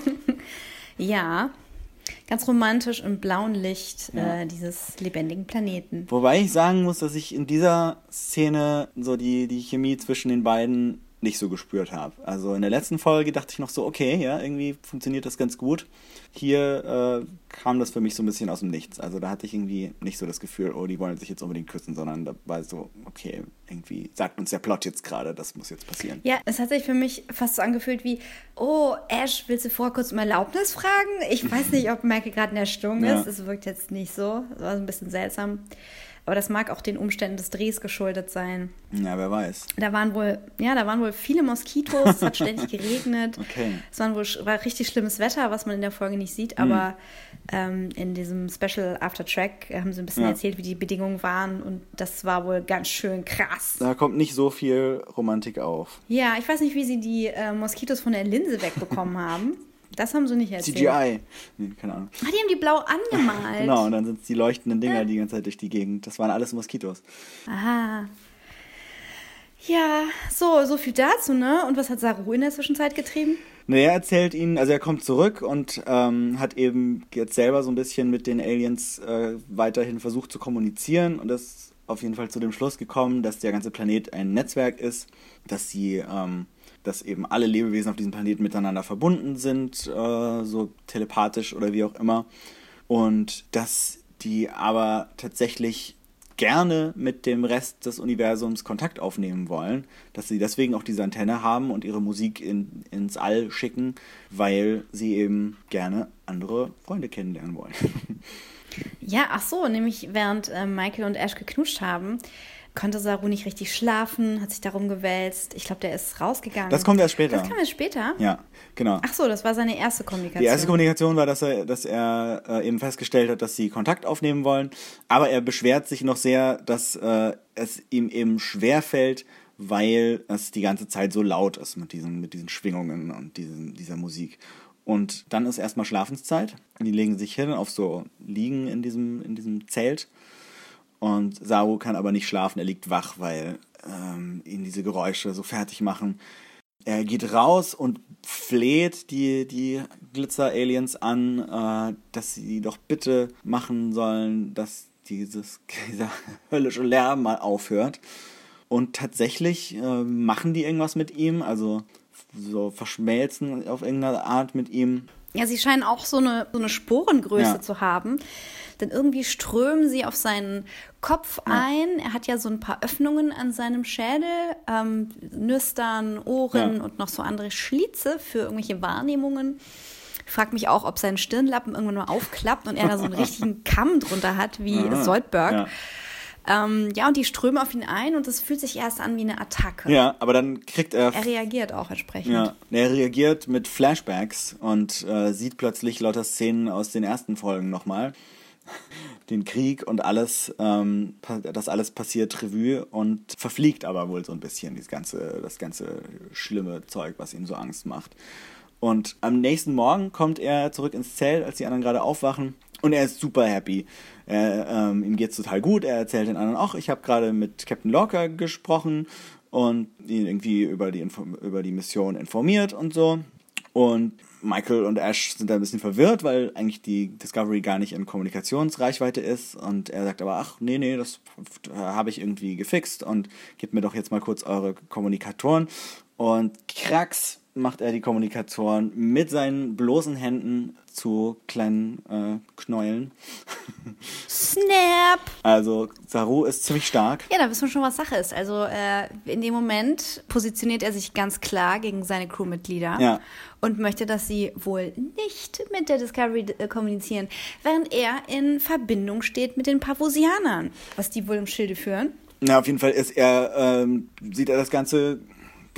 *laughs* ja. Ganz romantisch im blauen Licht ja. äh, dieses lebendigen Planeten. Wobei ich sagen muss, dass ich in dieser Szene so die, die Chemie zwischen den beiden nicht so gespürt habe. Also in der letzten Folge dachte ich noch so, okay, ja, irgendwie funktioniert das ganz gut. Hier äh, kam das für mich so ein bisschen aus dem Nichts. Also da hatte ich irgendwie nicht so das Gefühl, oh, die wollen sich jetzt unbedingt küssen, sondern da war so, okay, irgendwie sagt uns der Plot jetzt gerade, das muss jetzt passieren. Ja, es hat sich für mich fast so angefühlt wie, oh, Ash, willst du vor kurz um Erlaubnis fragen? Ich weiß nicht, ob Michael gerade in der Stimmung *laughs* ja. ist. Es wirkt jetzt nicht so. Das war so ein bisschen seltsam. Aber das mag auch den Umständen des Drehs geschuldet sein. Ja, wer weiß. Da waren wohl, ja, da waren wohl viele Moskitos, es hat ständig geregnet. *laughs* Okay. Es waren wohl, war richtig schlimmes Wetter, was man in der Folge nicht sieht, aber ähm, in diesem Special After Track haben sie ein bisschen ja. erzählt, wie die Bedingungen waren und das war wohl ganz schön krass. Da kommt nicht so viel Romantik auf. Ja, ich weiß nicht, wie sie die äh, Moskitos von der Linse wegbekommen haben. *laughs* Das haben sie nicht erzählt. CGI. Nee, keine Ahnung. Ah, die haben die blau angemalt. *laughs* genau, und dann sind es die leuchtenden Dinger ja. die ganze Zeit durch die Gegend. Das waren alles Moskitos. Aha. Ja, so, so viel dazu, ne? Und was hat Saru in der Zwischenzeit getrieben? Naja, er erzählt ihnen, also er kommt zurück und ähm, hat eben jetzt selber so ein bisschen mit den Aliens äh, weiterhin versucht zu kommunizieren und ist auf jeden Fall zu dem Schluss gekommen, dass der ganze Planet ein Netzwerk ist, dass sie ähm, dass eben alle Lebewesen auf diesem Planeten miteinander verbunden sind, äh, so telepathisch oder wie auch immer. Und dass die aber tatsächlich gerne mit dem Rest des Universums Kontakt aufnehmen wollen, dass sie deswegen auch diese Antenne haben und ihre Musik in, ins All schicken, weil sie eben gerne andere Freunde kennenlernen wollen. *laughs* Ja, ach so, nämlich während äh, Michael und Ash geknutscht haben, konnte Saru nicht richtig schlafen, hat sich darum gewälzt. Ich glaube, der ist rausgegangen. Das kommt erst später. Das kam erst später? Ja, genau. Ach so, das war seine erste Kommunikation. Die erste Kommunikation war, dass er, dass er äh, eben festgestellt hat, dass sie Kontakt aufnehmen wollen. Aber er beschwert sich noch sehr, dass äh, es ihm eben schwerfällt, weil es die ganze Zeit so laut ist mit diesen, mit diesen Schwingungen und diesen, dieser Musik. Und dann ist erstmal Schlafenszeit. Die legen sich hin auf so Liegen in diesem, in diesem Zelt und Saru kann aber nicht schlafen, er liegt wach, weil ähm, ihn diese Geräusche so fertig machen. Er geht raus und fleht die, die Glitzer-Aliens an, äh, dass sie doch bitte machen sollen, dass dieses, *laughs* dieser höllische Lärm mal aufhört. Und tatsächlich äh, machen die irgendwas mit ihm, also so verschmelzen auf irgendeine Art mit ihm. Ja, sie scheinen auch so eine, so eine Sporengröße ja. zu haben denn irgendwie strömen sie auf seinen Kopf ja. ein. Er hat ja so ein paar Öffnungen an seinem Schädel, ähm, Nüstern, Ohren ja. und noch so andere Schlitze für irgendwelche Wahrnehmungen. Ich frage mich auch, ob sein Stirnlappen irgendwann mal aufklappt und er da so einen *laughs* richtigen Kamm drunter hat, wie Aha. Soldberg. Ja. Ähm, ja, und die strömen auf ihn ein und es fühlt sich erst an wie eine Attacke. Ja, aber dann kriegt er. Er reagiert auch entsprechend. Ja, er reagiert mit Flashbacks und äh, sieht plötzlich lauter Szenen aus den ersten Folgen nochmal *laughs* den Krieg und alles, ähm, das alles passiert Revue und verfliegt aber wohl so ein bisschen das ganze, das ganze schlimme Zeug, was ihm so Angst macht. Und am nächsten Morgen kommt er zurück ins Zelt, als die anderen gerade aufwachen. Und er ist super happy. Er, ähm, ihm geht's total gut. Er erzählt den anderen auch, ich habe gerade mit Captain Locker gesprochen und ihn irgendwie über die, über die Mission informiert und so. Und Michael und Ash sind da ein bisschen verwirrt, weil eigentlich die Discovery gar nicht in Kommunikationsreichweite ist. Und er sagt aber, ach, nee, nee, das habe ich irgendwie gefixt und gebt mir doch jetzt mal kurz eure Kommunikatoren. Und krax macht er die Kommunikatoren mit seinen bloßen Händen zu kleinen äh, Knäueln. Snap! Also Saru ist ziemlich stark. Ja, da wissen wir schon, was Sache ist. Also äh, in dem Moment positioniert er sich ganz klar gegen seine Crewmitglieder ja. und möchte, dass sie wohl nicht mit der Discovery äh, kommunizieren, während er in Verbindung steht mit den Pavosianern, was die wohl im Schilde führen. Na, auf jeden Fall ist er, ähm, sieht er das Ganze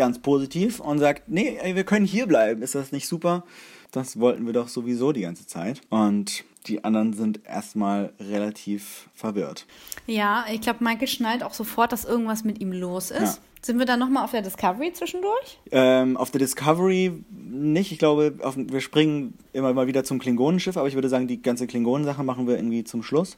ganz positiv und sagt, nee, ey, wir können hier bleiben. Ist das nicht super? Das wollten wir doch sowieso die ganze Zeit. Und die anderen sind erstmal relativ verwirrt. Ja, ich glaube, Michael schnallt auch sofort, dass irgendwas mit ihm los ist. Ja. Sind wir dann nochmal auf der Discovery zwischendurch? Ähm, auf der Discovery nicht. Ich glaube, auf, wir springen immer mal wieder zum Klingonenschiff, aber ich würde sagen, die ganze Klingonensache machen wir irgendwie zum Schluss.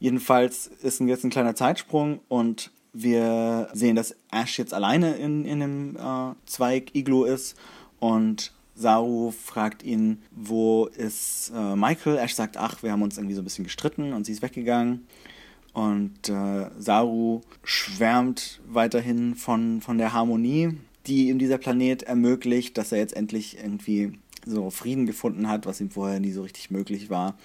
Jedenfalls ist jetzt ein kleiner Zeitsprung und wir sehen, dass Ash jetzt alleine in, in einem äh, Zweig-Iglu ist und Saru fragt ihn, wo ist äh, Michael? Ash sagt, ach, wir haben uns irgendwie so ein bisschen gestritten und sie ist weggegangen. Und äh, Saru schwärmt weiterhin von, von der Harmonie, die ihm dieser Planet ermöglicht, dass er jetzt endlich irgendwie so Frieden gefunden hat, was ihm vorher nie so richtig möglich war.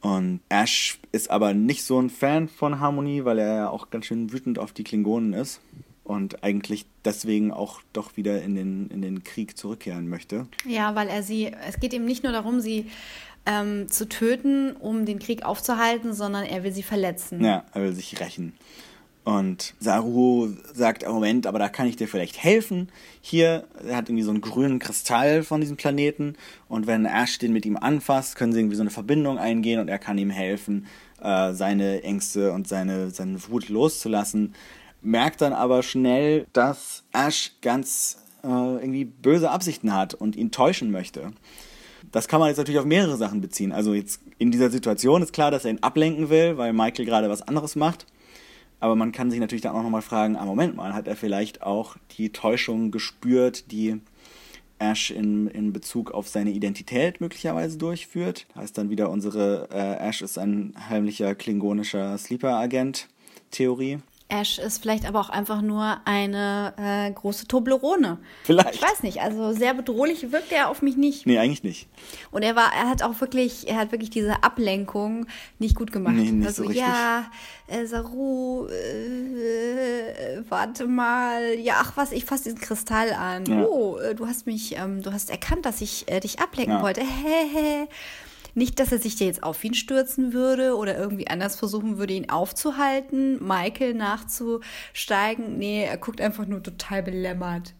Und Ash ist aber nicht so ein Fan von Harmonie, weil er ja auch ganz schön wütend auf die Klingonen ist und eigentlich deswegen auch doch wieder in den, in den Krieg zurückkehren möchte. Ja, weil er sie, es geht ihm nicht nur darum, sie ähm, zu töten, um den Krieg aufzuhalten, sondern er will sie verletzen. Ja, er will sich rächen. Und Saru sagt, oh Moment, aber da kann ich dir vielleicht helfen. Hier, er hat irgendwie so einen grünen Kristall von diesem Planeten und wenn Ash den mit ihm anfasst, können sie irgendwie so eine Verbindung eingehen und er kann ihm helfen, äh, seine Ängste und seine, seine Wut loszulassen. Merkt dann aber schnell, dass Ash ganz äh, irgendwie böse Absichten hat und ihn täuschen möchte. Das kann man jetzt natürlich auf mehrere Sachen beziehen. Also jetzt in dieser Situation ist klar, dass er ihn ablenken will, weil Michael gerade was anderes macht. Aber man kann sich natürlich dann auch nochmal fragen, ah, Moment mal, hat er vielleicht auch die Täuschung gespürt, die Ash in, in Bezug auf seine Identität möglicherweise durchführt? Heißt dann wieder unsere äh, Ash ist ein heimlicher klingonischer Sleeper-Agent-Theorie. Ash ist vielleicht aber auch einfach nur eine äh, große Toblerone. Vielleicht. Ich weiß nicht, also sehr bedrohlich wirkt er auf mich nicht. Nee, eigentlich nicht. Und er war, er hat auch wirklich, er hat wirklich diese Ablenkung nicht gut gemacht. Nee, nicht also, so richtig. ja, äh, Saru, äh, warte mal, ja, ach was, ich fasse diesen Kristall an. Ja. Oh, äh, du hast mich, ähm, du hast erkannt, dass ich äh, dich ablenken ja. wollte. Hä. Nicht, dass er sich jetzt auf ihn stürzen würde oder irgendwie anders versuchen würde, ihn aufzuhalten, Michael nachzusteigen. Nee, er guckt einfach nur total belämmert.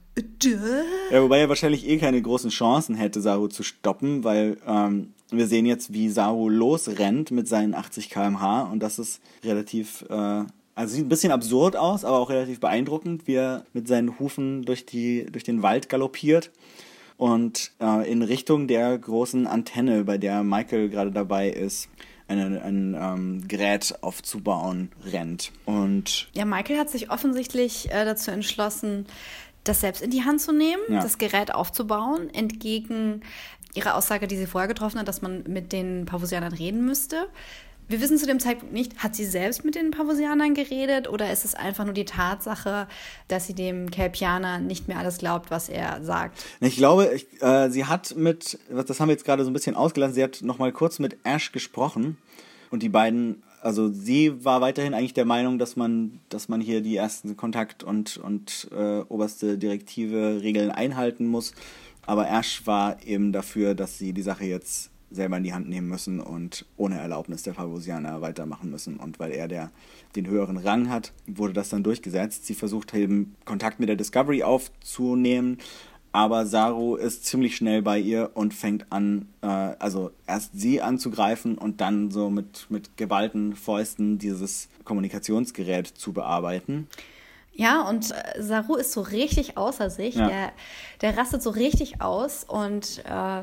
Ja, wobei er wahrscheinlich eh keine großen Chancen hätte, Saru zu stoppen, weil ähm, wir sehen jetzt, wie Saru losrennt mit seinen 80 km/h und das ist relativ, äh, also sieht ein bisschen absurd aus, aber auch relativ beeindruckend, wie er mit seinen Hufen durch, die, durch den Wald galoppiert und äh, in Richtung der großen Antenne, bei der Michael gerade dabei ist, ein, ein ähm, Gerät aufzubauen, rennt. Und ja, Michael hat sich offensichtlich äh, dazu entschlossen, das selbst in die Hand zu nehmen, ja. das Gerät aufzubauen, entgegen ihrer Aussage, die sie vorher getroffen hat, dass man mit den Pavosianern reden müsste. Wir wissen zu dem Zeitpunkt nicht, hat sie selbst mit den Pavosianern geredet oder ist es einfach nur die Tatsache, dass sie dem Kelpianer nicht mehr alles glaubt, was er sagt? Ich glaube, ich, äh, sie hat mit, das haben wir jetzt gerade so ein bisschen ausgelassen, sie hat nochmal kurz mit Ash gesprochen und die beiden, also sie war weiterhin eigentlich der Meinung, dass man, dass man hier die ersten Kontakt- und, und äh, oberste Direktive Regeln einhalten muss. Aber Ash war eben dafür, dass sie die Sache jetzt selber in die Hand nehmen müssen und ohne Erlaubnis der Favosianer weitermachen müssen. Und weil er der, den höheren Rang hat, wurde das dann durchgesetzt. Sie versucht eben Kontakt mit der Discovery aufzunehmen, aber Saru ist ziemlich schnell bei ihr und fängt an, äh, also erst sie anzugreifen und dann so mit, mit geballten Fäusten dieses Kommunikationsgerät zu bearbeiten. Ja, und äh, Saru ist so richtig außer sich. Ja. Der, der rastet so richtig aus und äh,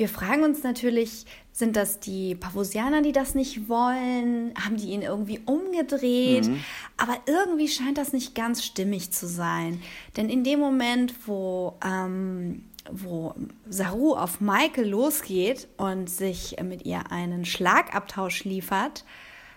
wir fragen uns natürlich, sind das die Pavosianer, die das nicht wollen? Haben die ihn irgendwie umgedreht? Mhm. Aber irgendwie scheint das nicht ganz stimmig zu sein. Denn in dem Moment, wo, ähm, wo Saru auf Michael losgeht und sich mit ihr einen Schlagabtausch liefert,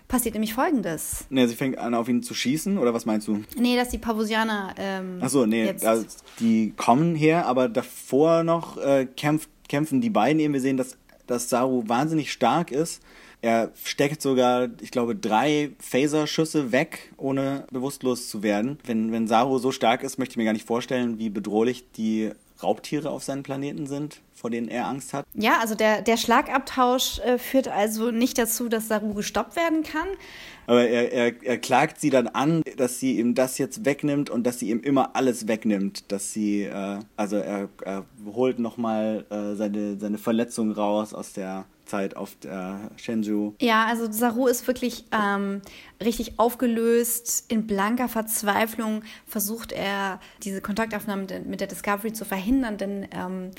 passiert nämlich Folgendes. Nee, sie fängt an, auf ihn zu schießen, oder was meinst du? Nee, dass die Pavosianer. Ähm, Achso, nee, also die kommen her, aber davor noch äh, kämpft kämpfen die beiden eben. Wir sehen, dass, dass Saru wahnsinnig stark ist. Er steckt sogar, ich glaube, drei Phaser-Schüsse weg, ohne bewusstlos zu werden. Wenn, wenn Saru so stark ist, möchte ich mir gar nicht vorstellen, wie bedrohlich die Raubtiere auf seinem Planeten sind, vor denen er Angst hat. Ja, also der, der Schlagabtausch äh, führt also nicht dazu, dass Saru gestoppt werden kann. Aber er, er, er klagt sie dann an, dass sie ihm das jetzt wegnimmt und dass sie ihm immer alles wegnimmt. Dass sie, äh, also er, er holt nochmal äh, seine, seine Verletzung raus aus der Zeit auf der Shenzhou. Ja, also Saru ist wirklich ähm, richtig aufgelöst. In blanker Verzweiflung versucht er, diese Kontaktaufnahme mit der Discovery zu verhindern, denn ähm,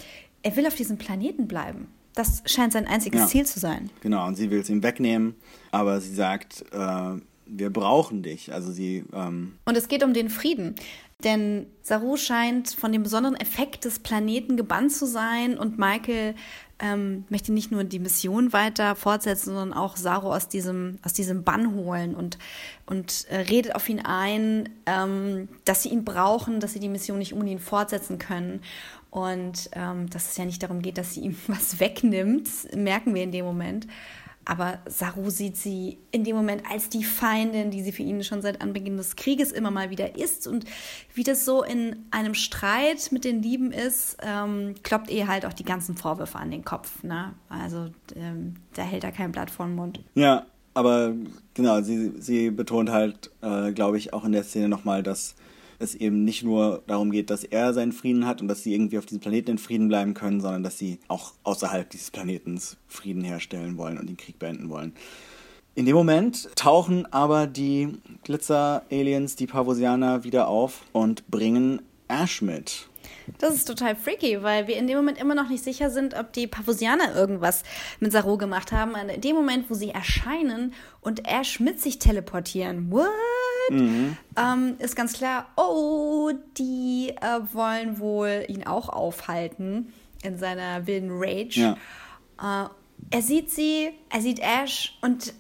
er will auf diesem Planeten bleiben. Das scheint sein einziges ja. Ziel zu sein. Genau, und sie will es ihm wegnehmen, aber sie sagt, äh, wir brauchen dich. Also sie. Ähm und es geht um den Frieden. Denn Saru scheint von dem besonderen Effekt des Planeten gebannt zu sein und Michael ähm, möchte nicht nur die Mission weiter fortsetzen, sondern auch Saru aus diesem, aus diesem Bann holen und, und äh, redet auf ihn ein, ähm, dass sie ihn brauchen, dass sie die Mission nicht ohne ihn fortsetzen können. Und ähm, dass es ja nicht darum geht, dass sie ihm *laughs* was wegnimmt, merken wir in dem Moment. Aber Saru sieht sie in dem Moment als die Feindin, die sie für ihn schon seit Anbeginn des Krieges immer mal wieder ist. Und wie das so in einem Streit mit den Lieben ist, ähm, kloppt ihr halt auch die ganzen Vorwürfe an den Kopf. Ne? Also ähm, da hält er kein Blatt vor den Mund. Ja, aber genau, sie, sie betont halt, äh, glaube ich, auch in der Szene nochmal, dass es eben nicht nur darum geht, dass er seinen Frieden hat und dass sie irgendwie auf diesem Planeten in Frieden bleiben können, sondern dass sie auch außerhalb dieses Planetens Frieden herstellen wollen und den Krieg beenden wollen. In dem Moment tauchen aber die Glitzer-Aliens, die Pavosianer, wieder auf und bringen Ash mit. Das ist total freaky, weil wir in dem Moment immer noch nicht sicher sind, ob die Pavosianer irgendwas mit Saru gemacht haben. In dem Moment, wo sie erscheinen und Ash mit sich teleportieren. What? Mhm. Ähm, ist ganz klar, oh, die äh, wollen wohl ihn auch aufhalten in seiner wilden Rage. Ja. Äh, er sieht sie, er sieht Ash und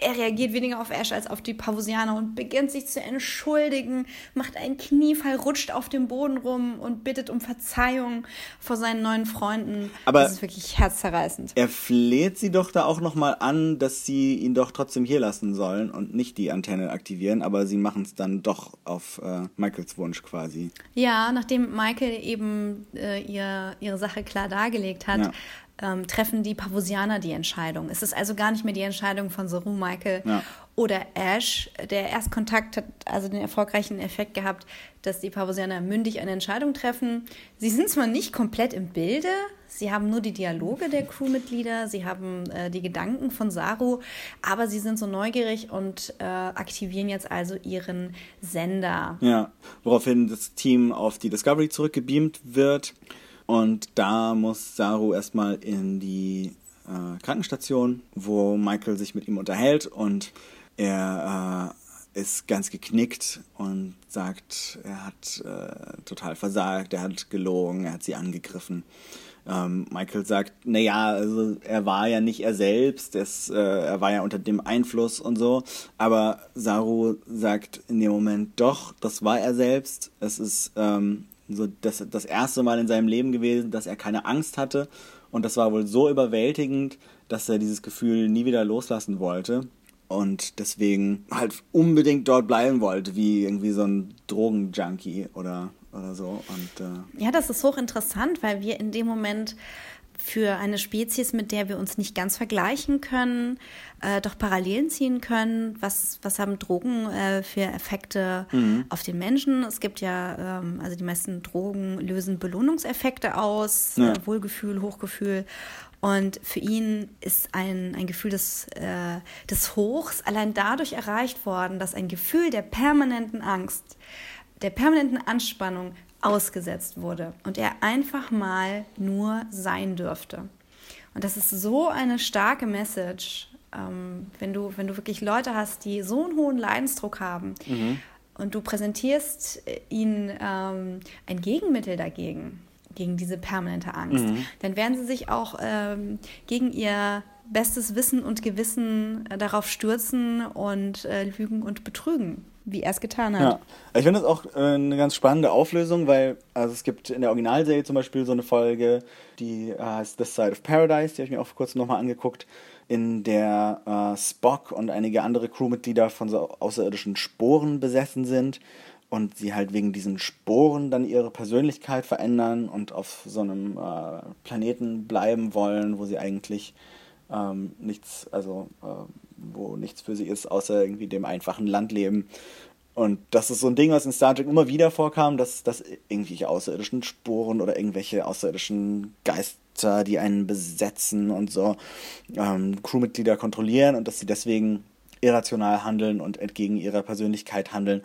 er reagiert weniger auf Ash als auf die Pavosianer und beginnt sich zu entschuldigen, macht einen Kniefall, rutscht auf dem Boden rum und bittet um Verzeihung vor seinen neuen Freunden. Aber das ist wirklich herzzerreißend. Er fleht sie doch da auch nochmal an, dass sie ihn doch trotzdem hier lassen sollen und nicht die Antenne aktivieren, aber sie machen es dann doch auf äh, Michaels Wunsch quasi. Ja, nachdem Michael eben äh, ihr, ihre Sache klar dargelegt hat, ja ähm, treffen die Pavosianer die Entscheidung. Es ist also gar nicht mehr die Entscheidung von Saru Michael ja. oder Ash. Der Erstkontakt hat also den erfolgreichen Effekt gehabt, dass die Pavosianer mündig eine Entscheidung treffen. Sie sind zwar nicht komplett im Bilde, sie haben nur die Dialoge der Crewmitglieder, sie haben äh, die Gedanken von Saru, aber sie sind so neugierig und äh, aktivieren jetzt also ihren Sender. Ja, woraufhin das Team auf die Discovery zurückgebeamt wird. Und da muss Saru erstmal in die äh, Krankenstation, wo Michael sich mit ihm unterhält. Und er äh, ist ganz geknickt und sagt, er hat äh, total versagt, er hat gelogen, er hat sie angegriffen. Ähm, Michael sagt, naja, also er war ja nicht er selbst, es, äh, er war ja unter dem Einfluss und so, aber Saru sagt in dem Moment, doch, das war er selbst, es ist ähm, so das, das erste Mal in seinem Leben gewesen, dass er keine Angst hatte. Und das war wohl so überwältigend, dass er dieses Gefühl nie wieder loslassen wollte. Und deswegen halt unbedingt dort bleiben wollte, wie irgendwie so ein Drogenjunkie oder, oder so. Und, äh ja, das ist hochinteressant, weil wir in dem Moment für eine Spezies, mit der wir uns nicht ganz vergleichen können, äh, doch Parallelen ziehen können. Was, was haben Drogen äh, für Effekte mhm. auf den Menschen? Es gibt ja, ähm, also die meisten Drogen lösen Belohnungseffekte aus, ja. äh, Wohlgefühl, Hochgefühl. Und für ihn ist ein, ein Gefühl des, äh, des Hochs allein dadurch erreicht worden, dass ein Gefühl der permanenten Angst, der permanenten Anspannung ausgesetzt wurde und er einfach mal nur sein dürfte. Und das ist so eine starke Message, ähm, wenn, du, wenn du wirklich Leute hast, die so einen hohen Leidensdruck haben mhm. und du präsentierst ihnen ähm, ein Gegenmittel dagegen, gegen diese permanente Angst, mhm. dann werden sie sich auch ähm, gegen ihr bestes Wissen und Gewissen äh, darauf stürzen und äh, lügen und betrügen wie er es getan hat. Ja, ich finde das auch äh, eine ganz spannende Auflösung, weil also es gibt in der Originalserie zum Beispiel so eine Folge, die äh, heißt The Side of Paradise, die habe ich mir auch vor kurzem nochmal angeguckt, in der äh, Spock und einige andere Crewmitglieder von so außerirdischen Sporen besessen sind und sie halt wegen diesen Sporen dann ihre Persönlichkeit verändern und auf so einem äh, Planeten bleiben wollen, wo sie eigentlich ähm, nichts, also äh, wo nichts für sie ist, außer irgendwie dem einfachen Landleben. Und das ist so ein Ding, was in Star Trek immer wieder vorkam, dass, dass irgendwelche außerirdischen Spuren oder irgendwelche außerirdischen Geister, die einen besetzen und so, ähm, Crewmitglieder kontrollieren und dass sie deswegen irrational handeln und entgegen ihrer Persönlichkeit handeln.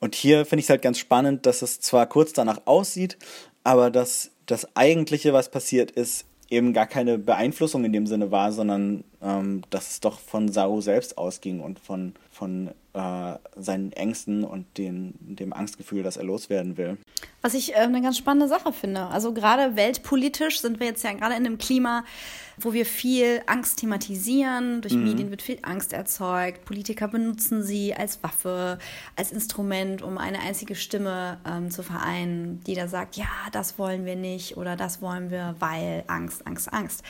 Und hier finde ich es halt ganz spannend, dass es zwar kurz danach aussieht, aber dass das Eigentliche, was passiert ist, eben gar keine Beeinflussung in dem Sinne war, sondern ähm, dass es doch von Saru selbst ausging und von, von äh, seinen Ängsten und den, dem Angstgefühl, dass er loswerden will. Was ich äh, eine ganz spannende Sache finde. Also gerade weltpolitisch sind wir jetzt ja gerade in einem Klima, wo wir viel Angst thematisieren. Durch mhm. Medien wird viel Angst erzeugt. Politiker benutzen sie als Waffe, als Instrument, um eine einzige Stimme ähm, zu vereinen, die da sagt, ja, das wollen wir nicht oder das wollen wir, weil Angst, Angst, Angst.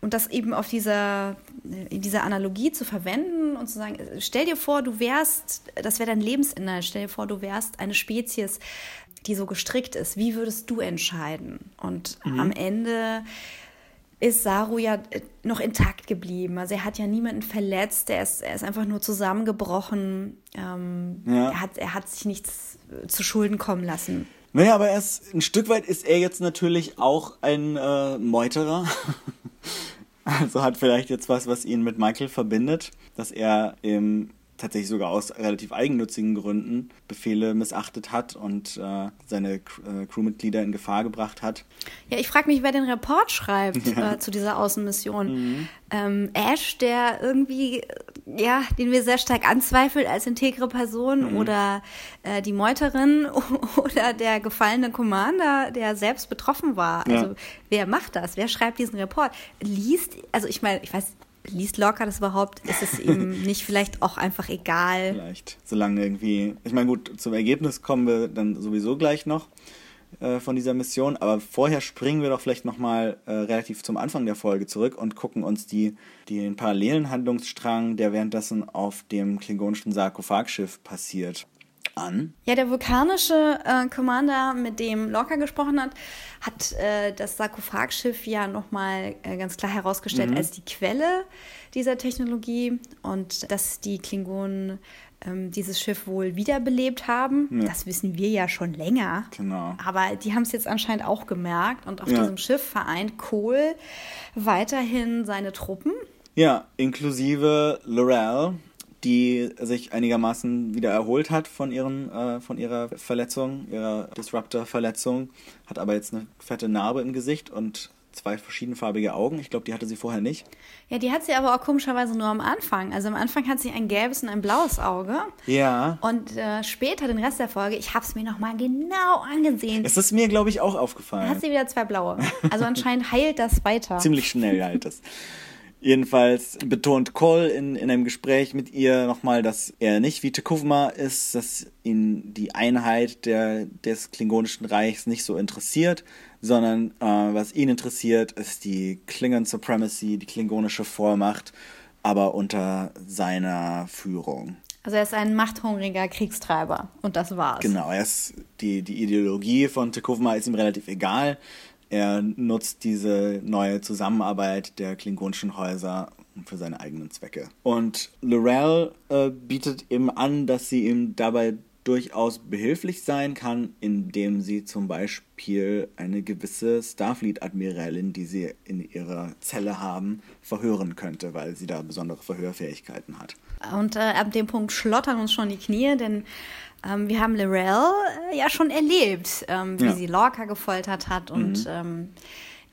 Und das eben auf dieser, in dieser Analogie zu verwenden und zu sagen, stell dir vor, du wärst, das wäre dein Lebensinhalt, stell dir vor, du wärst eine Spezies, die so gestrickt ist. Wie würdest du entscheiden? Und mhm. am Ende ist Saru ja äh, noch intakt geblieben. Also er hat ja niemanden verletzt, er ist, er ist einfach nur zusammengebrochen. Ähm, ja. er, hat, er hat sich nichts äh, zu Schulden kommen lassen. Naja, aber er ist, ein Stück weit ist er jetzt natürlich auch ein äh, Meuterer. *laughs* also hat vielleicht jetzt was, was ihn mit Michael verbindet, dass er im tatsächlich sogar aus relativ eigennützigen Gründen Befehle missachtet hat und äh, seine äh, Crewmitglieder in Gefahr gebracht hat. Ja, ich frage mich, wer den Report schreibt *laughs* ja. äh, zu dieser Außenmission. Mhm. Ähm, Ash, der irgendwie, ja, den wir sehr stark anzweifeln als integre Person mhm. oder äh, die Meuterin *laughs* oder der gefallene Commander, der selbst betroffen war. Also ja. wer macht das? Wer schreibt diesen Report? Liest, also ich meine, ich weiß liest Lorca das überhaupt? Ist es ihm *laughs* nicht vielleicht auch einfach egal? Vielleicht. Solange irgendwie. Ich meine, gut, zum Ergebnis kommen wir dann sowieso gleich noch äh, von dieser Mission, aber vorher springen wir doch vielleicht nochmal äh, relativ zum Anfang der Folge zurück und gucken uns die, den parallelen Handlungsstrang, der währenddessen auf dem klingonischen Sarkophagschiff passiert, an. Ja, der vulkanische äh, Commander, mit dem Lorca gesprochen hat, hat äh, das Sarkophagschiff ja nochmal äh, ganz klar herausgestellt mhm. als die Quelle dieser Technologie und dass die Klingonen ähm, dieses Schiff wohl wiederbelebt haben. Ja. Das wissen wir ja schon länger. Genau. Aber die haben es jetzt anscheinend auch gemerkt und auf ja. diesem Schiff vereint Kohl weiterhin seine Truppen. Ja, inklusive Lorel, die sich einigermaßen wieder erholt hat von, ihren, äh, von ihrer Verletzung, ihrer Disruptor-Verletzung, hat aber jetzt eine fette Narbe im Gesicht und zwei verschiedenfarbige Augen. Ich glaube, die hatte sie vorher nicht. Ja, die hat sie aber auch komischerweise nur am Anfang. Also am Anfang hat sie ein gelbes und ein blaues Auge. Ja. Und äh, später, den Rest der Folge, ich habe es mir nochmal genau angesehen. Es ist mir, glaube ich, auch aufgefallen. Dann hat sie wieder zwei blaue. Also anscheinend heilt das weiter. *laughs* Ziemlich schnell heilt es. *laughs* Jedenfalls betont Cole in, in einem Gespräch mit ihr nochmal, dass er nicht wie Tekuvma ist, dass ihn die Einheit der, des Klingonischen Reichs nicht so interessiert, sondern äh, was ihn interessiert, ist die Klingon Supremacy, die klingonische Vormacht, aber unter seiner Führung. Also er ist ein machthungriger Kriegstreiber und das war's. Genau, er ist die, die Ideologie von Tekuvma ist ihm relativ egal. Er nutzt diese neue Zusammenarbeit der klingonischen Häuser für seine eigenen Zwecke. Und Lorel äh, bietet eben an, dass sie ihm dabei durchaus behilflich sein kann, indem sie zum Beispiel eine gewisse Starfleet-Admiralin, die sie in ihrer Zelle haben, verhören könnte, weil sie da besondere Verhörfähigkeiten hat. Und äh, ab dem Punkt schlottern uns schon die Knie, denn ähm, wir haben Lorel äh, ja schon erlebt, ähm, wie ja. sie Lorca gefoltert hat und mhm. ähm,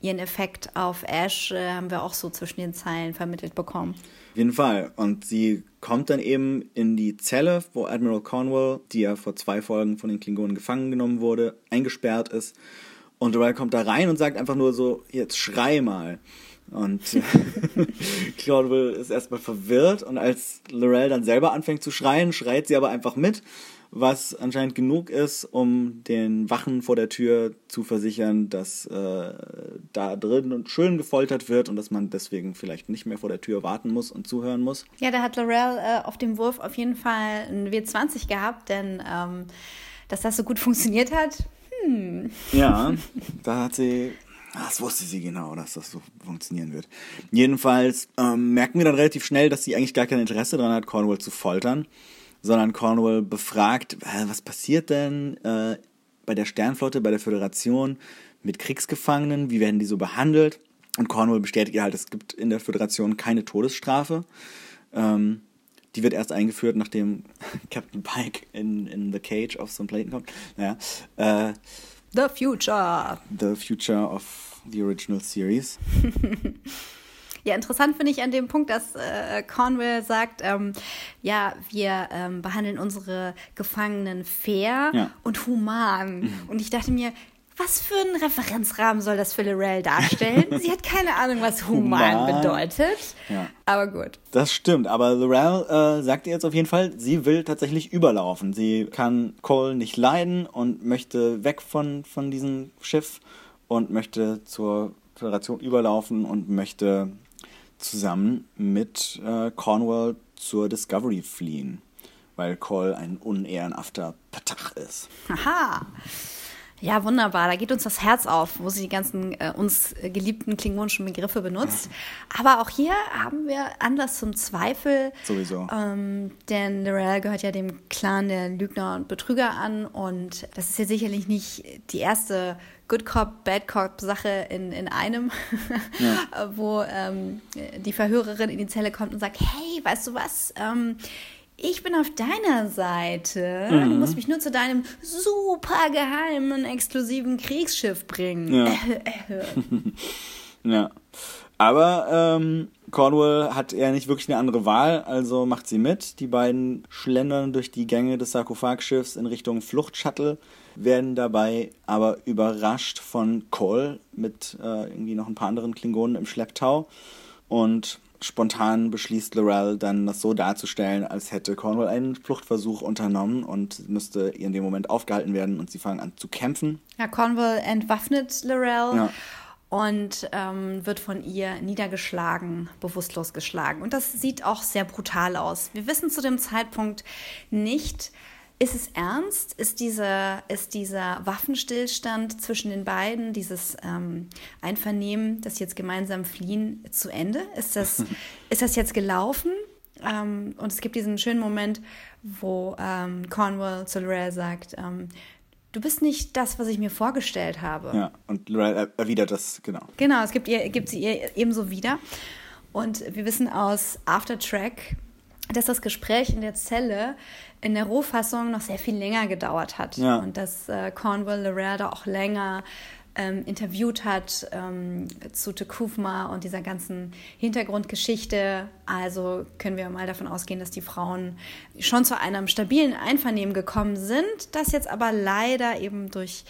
ihren Effekt auf Ash äh, haben wir auch so zwischen den Zeilen vermittelt bekommen. Auf jeden Fall. Und sie kommt dann eben in die Zelle, wo Admiral Cornwall, die ja vor zwei Folgen von den Klingonen gefangen genommen wurde, eingesperrt ist. Und Lorel kommt da rein und sagt einfach nur so, jetzt schrei mal. Und *laughs* Claude ist erstmal verwirrt und als Lorel dann selber anfängt zu schreien, schreit sie aber einfach mit was anscheinend genug ist, um den Wachen vor der Tür zu versichern, dass äh, da drin schön gefoltert wird und dass man deswegen vielleicht nicht mehr vor der Tür warten muss und zuhören muss. Ja, da hat Laurel äh, auf dem Wurf auf jeden Fall ein W20 gehabt, denn ähm, dass das so gut funktioniert hat, hm. Ja, *laughs* da hat sie das wusste sie genau, dass das so funktionieren wird. Jedenfalls ähm, merken wir dann relativ schnell, dass sie eigentlich gar kein Interesse daran hat, Cornwall zu foltern, sondern Cornwall befragt, äh, was passiert denn äh, bei der Sternflotte, bei der Föderation mit Kriegsgefangenen, wie werden die so behandelt? Und Cornwall bestätigt ihr halt, es gibt in der Föderation keine Todesstrafe. Ähm, die wird erst eingeführt, nachdem *laughs* Captain Pike in, in The Cage auf so einen Planeten kommt. Naja, äh, The Future. The Future of the Original Series. *laughs* Ja, interessant finde ich an dem Punkt, dass äh, Cornwell sagt, ähm, ja, wir ähm, behandeln unsere Gefangenen fair ja. und human. Mhm. Und ich dachte mir, was für einen Referenzrahmen soll das für Lorel darstellen? *laughs* Sie hat keine Ahnung, was human, human. bedeutet. Ja. Aber gut. Das stimmt, aber Lorel äh, sagt jetzt auf jeden Fall, sie will tatsächlich überlaufen. Sie kann Cole nicht leiden und möchte weg von, von diesem Schiff und möchte zur Föderation überlaufen und möchte zusammen mit äh, Cornwall zur Discovery fliehen, weil Cole ein unehrenhafter Petach ist. Aha. Ja, wunderbar. Da geht uns das Herz auf, wo sie die ganzen äh, uns geliebten klingonischen Begriffe benutzt. Aber auch hier haben wir Anlass zum Zweifel. Sowieso. Ähm, denn Lorel gehört ja dem Clan der Lügner und Betrüger an. Und das ist ja sicherlich nicht die erste Good Cop, Bad Cop Sache in, in einem, *laughs* ja. wo ähm, die Verhörerin in die Zelle kommt und sagt, hey, weißt du was? Ähm, ich bin auf deiner Seite. Mhm. Du musst mich nur zu deinem super geheimen, exklusiven Kriegsschiff bringen. Ja. *laughs* ja. Aber ähm, Cornwall hat eher nicht wirklich eine andere Wahl, also macht sie mit. Die beiden schlendern durch die Gänge des Sarkophagschiffs in Richtung Fluchtshuttle, werden dabei aber überrascht von Cole mit äh, irgendwie noch ein paar anderen Klingonen im Schlepptau. Und spontan beschließt Lorel dann, das so darzustellen, als hätte Cornwall einen Fluchtversuch unternommen und müsste in dem Moment aufgehalten werden und sie fangen an zu kämpfen. Ja, Cornwall entwaffnet Lorel. Ja. Und ähm, wird von ihr niedergeschlagen, bewusstlos geschlagen. Und das sieht auch sehr brutal aus. Wir wissen zu dem Zeitpunkt nicht, ist es ernst? Ist dieser, ist dieser Waffenstillstand zwischen den beiden, dieses ähm, Einvernehmen, das jetzt gemeinsam fliehen, zu Ende? Ist das, *laughs* ist das jetzt gelaufen? Ähm, und es gibt diesen schönen Moment, wo ähm, Cornwall zu Lorel sagt, ähm, du bist nicht das, was ich mir vorgestellt habe. Ja, und Lorel erwidert das, genau. Genau, es gibt, ihr, gibt sie ihr ebenso wieder. Und wir wissen aus Aftertrack, dass das Gespräch in der Zelle in der Rohfassung noch sehr viel länger gedauert hat. Ja. Und dass äh, Cornwall Lorel da auch länger ähm, interviewt hat ähm, zu Tekufma und dieser ganzen Hintergrundgeschichte. Also können wir mal davon ausgehen, dass die Frauen schon zu einem stabilen Einvernehmen gekommen sind, das jetzt aber leider eben durch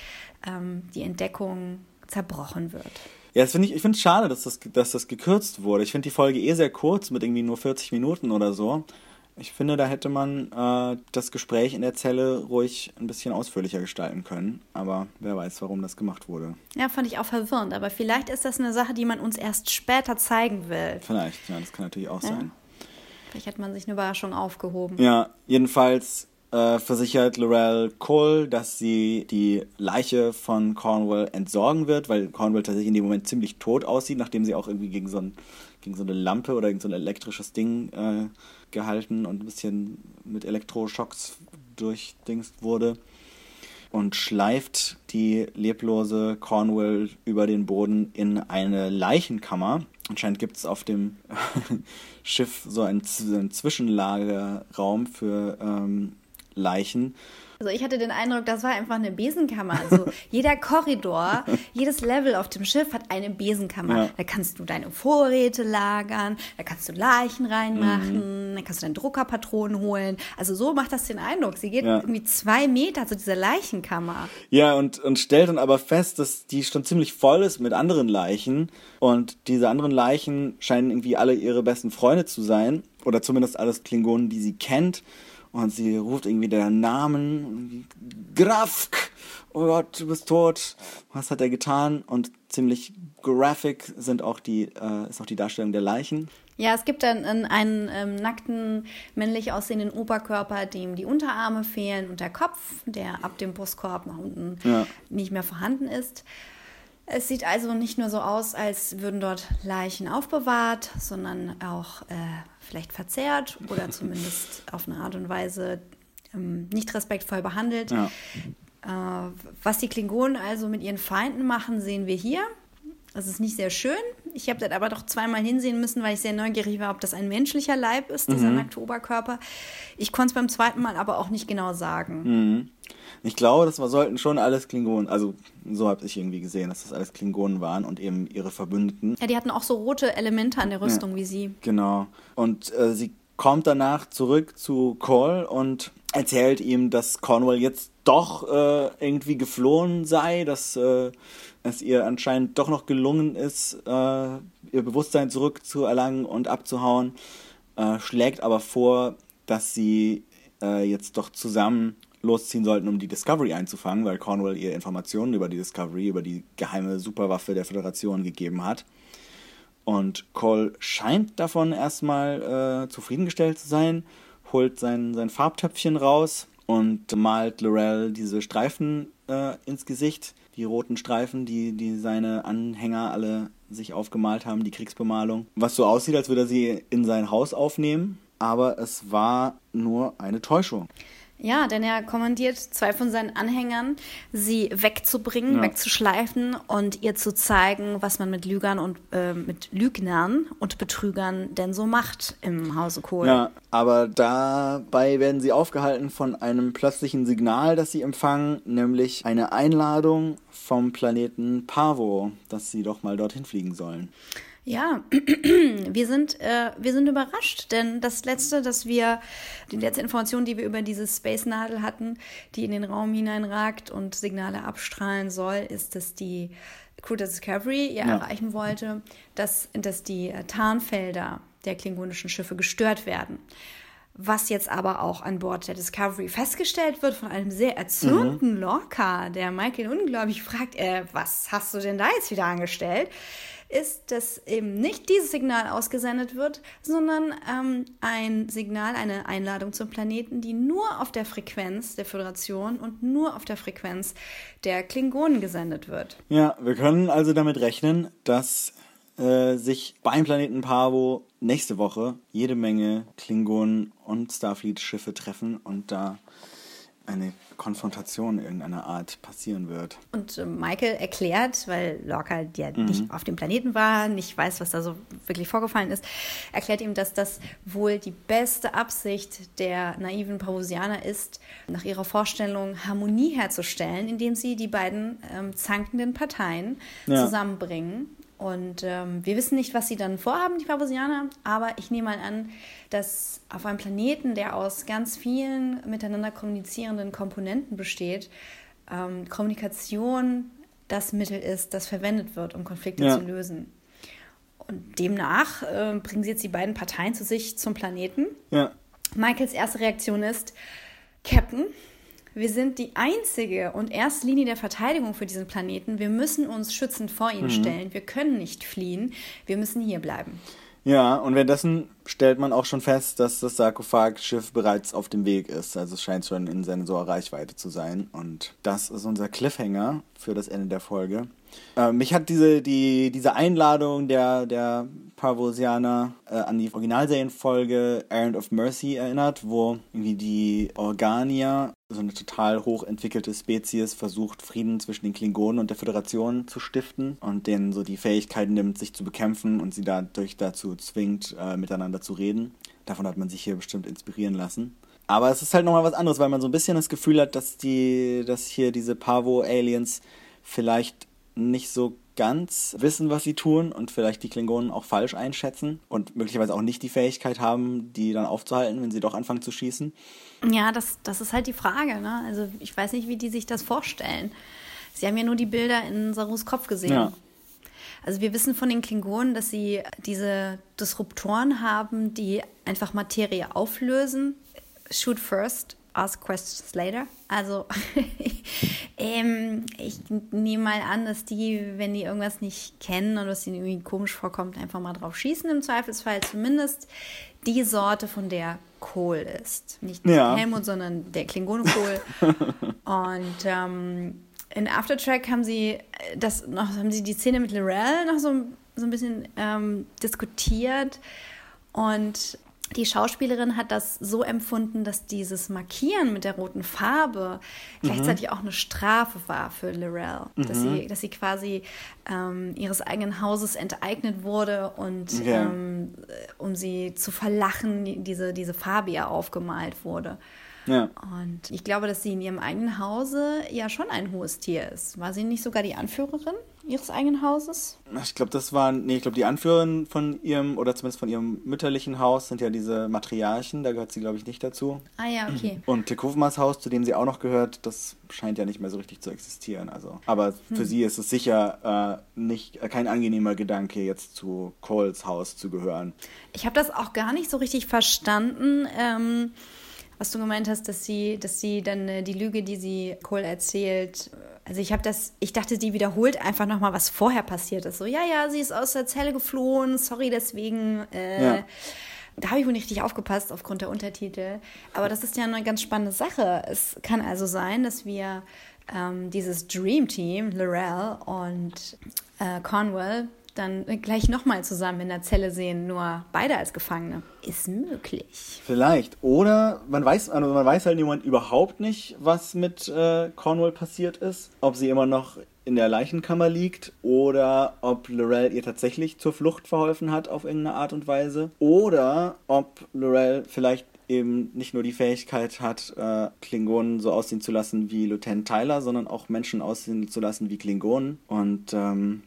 ähm, die Entdeckung zerbrochen wird. Ja, das finde ich, ich finde es schade, dass das, dass das gekürzt wurde. Ich finde die Folge eh sehr kurz mit irgendwie nur 40 Minuten oder so. Ich finde, da hätte man äh, das Gespräch in der Zelle ruhig ein bisschen ausführlicher gestalten können. Aber wer weiß, warum das gemacht wurde. Ja, fand ich auch verwirrend. Aber vielleicht ist das eine Sache, die man uns erst später zeigen will. Vielleicht, ja, das kann natürlich auch ja. sein. Vielleicht hat man sich eine Überraschung aufgehoben. Ja, jedenfalls äh, versichert Lorel Cole, dass sie die Leiche von Cornwall entsorgen wird, weil Cornwall tatsächlich in dem Moment ziemlich tot aussieht, nachdem sie auch irgendwie gegen so, ein, gegen so eine Lampe oder gegen so ein elektrisches Ding äh, gehalten und ein bisschen mit Elektroschocks durchdingst wurde und schleift die leblose Cornwall über den Boden in eine Leichenkammer. Anscheinend gibt es auf dem *laughs* Schiff so einen, einen Zwischenlagerraum für ähm, Leichen, also ich hatte den Eindruck, das war einfach eine Besenkammer. Also *laughs* jeder Korridor, jedes Level auf dem Schiff hat eine Besenkammer. Ja. Da kannst du deine Vorräte lagern, da kannst du Leichen reinmachen, mhm. da kannst du deine Druckerpatronen holen. Also so macht das den Eindruck. Sie geht ja. irgendwie zwei Meter zu dieser Leichenkammer. Ja, und, und stellt dann aber fest, dass die schon ziemlich voll ist mit anderen Leichen. Und diese anderen Leichen scheinen irgendwie alle ihre besten Freunde zu sein. Oder zumindest alles Klingonen, die sie kennt. Und sie ruft irgendwie den Namen, Grafk, oh Gott, du bist tot. Was hat er getan? Und ziemlich graphic sind auch die, äh, ist auch die Darstellung der Leichen. Ja, es gibt dann einen, einen ähm, nackten, männlich aussehenden Oberkörper, dem die Unterarme fehlen und der Kopf, der ab dem Brustkorb nach unten ja. nicht mehr vorhanden ist. Es sieht also nicht nur so aus, als würden dort Leichen aufbewahrt, sondern auch äh, vielleicht verzehrt oder *laughs* zumindest auf eine Art und Weise ähm, nicht respektvoll behandelt. Ja. Äh, was die Klingonen also mit ihren Feinden machen, sehen wir hier. Das ist nicht sehr schön. Ich habe das aber doch zweimal hinsehen müssen, weil ich sehr neugierig war, ob das ein menschlicher Leib ist, dieser mhm. nackte Oberkörper. Ich konnte es beim zweiten Mal aber auch nicht genau sagen. Mhm. Ich glaube, das sollten schon alles Klingonen, also so habe ich irgendwie gesehen, dass das alles Klingonen waren und eben ihre Verbündeten. Ja, die hatten auch so rote Elemente an der Rüstung ja, wie sie. Genau. Und äh, sie kommt danach zurück zu Cole und erzählt ihm, dass Cornwall jetzt doch äh, irgendwie geflohen sei, dass äh, es ihr anscheinend doch noch gelungen ist, äh, ihr Bewusstsein zurückzuerlangen und abzuhauen, äh, schlägt aber vor, dass sie äh, jetzt doch zusammen losziehen sollten, um die Discovery einzufangen, weil Cornwall ihr Informationen über die Discovery, über die geheime Superwaffe der Föderation gegeben hat. Und Cole scheint davon erstmal äh, zufriedengestellt zu sein, holt sein, sein Farbtöpfchen raus und malt Lorel diese Streifen äh, ins Gesicht, die roten Streifen, die, die seine Anhänger alle sich aufgemalt haben, die Kriegsbemalung. Was so aussieht, als würde er sie in sein Haus aufnehmen, aber es war nur eine Täuschung. Ja, denn er kommandiert zwei von seinen Anhängern, sie wegzubringen, ja. wegzuschleifen und ihr zu zeigen, was man mit Lügern und äh, mit Lügnern und Betrügern denn so macht im Hause Kohl. Ja, aber dabei werden sie aufgehalten von einem plötzlichen Signal, das sie empfangen, nämlich eine Einladung vom Planeten Pavo, dass sie doch mal dorthin fliegen sollen. Ja, *clears throat* wir sind, äh, wir sind überrascht, denn das letzte, dass wir, die letzte Information, die wir über diese Space-Nadel hatten, die in den Raum hineinragt und Signale abstrahlen soll, ist, dass die Crew der Discovery ja, ja. erreichen wollte, dass, dass die äh, Tarnfelder der klingonischen Schiffe gestört werden. Was jetzt aber auch an Bord der Discovery festgestellt wird von einem sehr erzürnten mhm. Lorca, der Michael unglaublich fragt, äh, was hast du denn da jetzt wieder angestellt? Ist, dass eben nicht dieses Signal ausgesendet wird, sondern ähm, ein Signal, eine Einladung zum Planeten, die nur auf der Frequenz der Föderation und nur auf der Frequenz der Klingonen gesendet wird. Ja, wir können also damit rechnen, dass äh, sich beim Planeten Pavo nächste Woche jede Menge Klingonen und Starfleet-Schiffe treffen und da eine Konfrontation irgendeiner Art passieren wird. Und äh, Michael erklärt, weil Lorca ja mhm. nicht auf dem Planeten war, nicht weiß, was da so wirklich vorgefallen ist, erklärt ihm, dass das wohl die beste Absicht der naiven Parousianer ist, nach ihrer Vorstellung Harmonie herzustellen, indem sie die beiden ähm, zankenden Parteien ja. zusammenbringen und ähm, wir wissen nicht, was sie dann vorhaben, die Pavusianer, aber ich nehme mal an, dass auf einem Planeten, der aus ganz vielen miteinander kommunizierenden Komponenten besteht, ähm, Kommunikation das Mittel ist, das verwendet wird, um Konflikte ja. zu lösen. Und demnach äh, bringen sie jetzt die beiden Parteien zu sich zum Planeten. Ja. Michaels erste Reaktion ist, Captain, wir sind die einzige und erste Linie der Verteidigung für diesen Planeten. Wir müssen uns schützend vor ihn mhm. stellen. Wir können nicht fliehen. Wir müssen hier bleiben. Ja, und währenddessen stellt man auch schon fest, dass das Sarkophagschiff bereits auf dem Weg ist. Also es scheint schon in Sensorreichweite zu sein. Und das ist unser Cliffhanger für das Ende der Folge. Äh, mich hat diese, die, diese Einladung der, der Parvosianer äh, an die Originalserienfolge Errand of Mercy erinnert, wo irgendwie die Organier, so eine total hochentwickelte Spezies, versucht, Frieden zwischen den Klingonen und der Föderation zu stiften und denen so die Fähigkeiten nimmt, sich zu bekämpfen und sie dadurch dazu zwingt, äh, miteinander zu reden. Davon hat man sich hier bestimmt inspirieren lassen. Aber es ist halt nochmal was anderes, weil man so ein bisschen das Gefühl hat, dass die, dass hier diese Pavo-Aliens vielleicht nicht so ganz wissen, was sie tun und vielleicht die Klingonen auch falsch einschätzen und möglicherweise auch nicht die Fähigkeit haben, die dann aufzuhalten, wenn sie doch anfangen zu schießen. Ja, das, das ist halt die Frage. Ne? Also ich weiß nicht, wie die sich das vorstellen. Sie haben ja nur die Bilder in Sarus Kopf gesehen. Ja. Also wir wissen von den Klingonen, dass sie diese Disruptoren haben, die einfach Materie auflösen. Shoot first ask questions later. Also *laughs* ähm, ich nehme mal an, dass die, wenn die irgendwas nicht kennen und was ihnen irgendwie komisch vorkommt, einfach mal drauf schießen. Im Zweifelsfall zumindest die Sorte, von der Kohl ist. Nicht ja. Helmut, sondern der Klingonenkohl. *laughs* und ähm, in Aftertrack haben sie das noch, haben sie die Szene mit Lorel noch so, so ein bisschen ähm, diskutiert. Und die Schauspielerin hat das so empfunden, dass dieses Markieren mit der roten Farbe mhm. gleichzeitig auch eine Strafe war für Lorel. Mhm. Dass, sie, dass sie quasi ähm, ihres eigenen Hauses enteignet wurde und okay. ähm, um sie zu verlachen, diese, diese Farbe ihr aufgemalt wurde. Ja. Und ich glaube, dass sie in ihrem eigenen Hause ja schon ein hohes Tier ist. War sie nicht sogar die Anführerin ihres eigenen Hauses? Ich glaube, das waren, nee, ich glaube, die Anführerin von ihrem, oder zumindest von ihrem mütterlichen Haus sind ja diese Matriarchen, da gehört sie, glaube ich, nicht dazu. Ah ja, okay. Und Tekovmas Haus, zu dem sie auch noch gehört, das scheint ja nicht mehr so richtig zu existieren. Also, aber hm. für sie ist es sicher äh, nicht, äh, kein angenehmer Gedanke, jetzt zu Coles Haus zu gehören. Ich habe das auch gar nicht so richtig verstanden. Ähm, was du gemeint hast, dass sie, dass sie dann äh, die Lüge, die sie Cole erzählt, also ich habe das, ich dachte, die wiederholt einfach nochmal, was vorher passiert ist. So, ja, ja, sie ist aus der Zelle geflohen, sorry deswegen. Äh, ja. Da habe ich wohl nicht richtig aufgepasst aufgrund der Untertitel. Aber das ist ja eine ganz spannende Sache. Es kann also sein, dass wir ähm, dieses Dream Team, Lorel und äh, Cornwall, dann gleich nochmal zusammen in der Zelle sehen, nur beide als Gefangene. Ist möglich. Vielleicht. Oder man weiß, also man weiß halt Moment überhaupt nicht, was mit äh, Cornwall passiert ist. Ob sie immer noch in der Leichenkammer liegt oder ob Lorel ihr tatsächlich zur Flucht verholfen hat auf irgendeine Art und Weise. Oder ob Lorel vielleicht eben nicht nur die Fähigkeit hat, äh, Klingonen so aussehen zu lassen wie Lieutenant Tyler, sondern auch Menschen aussehen zu lassen wie Klingonen. Und ähm,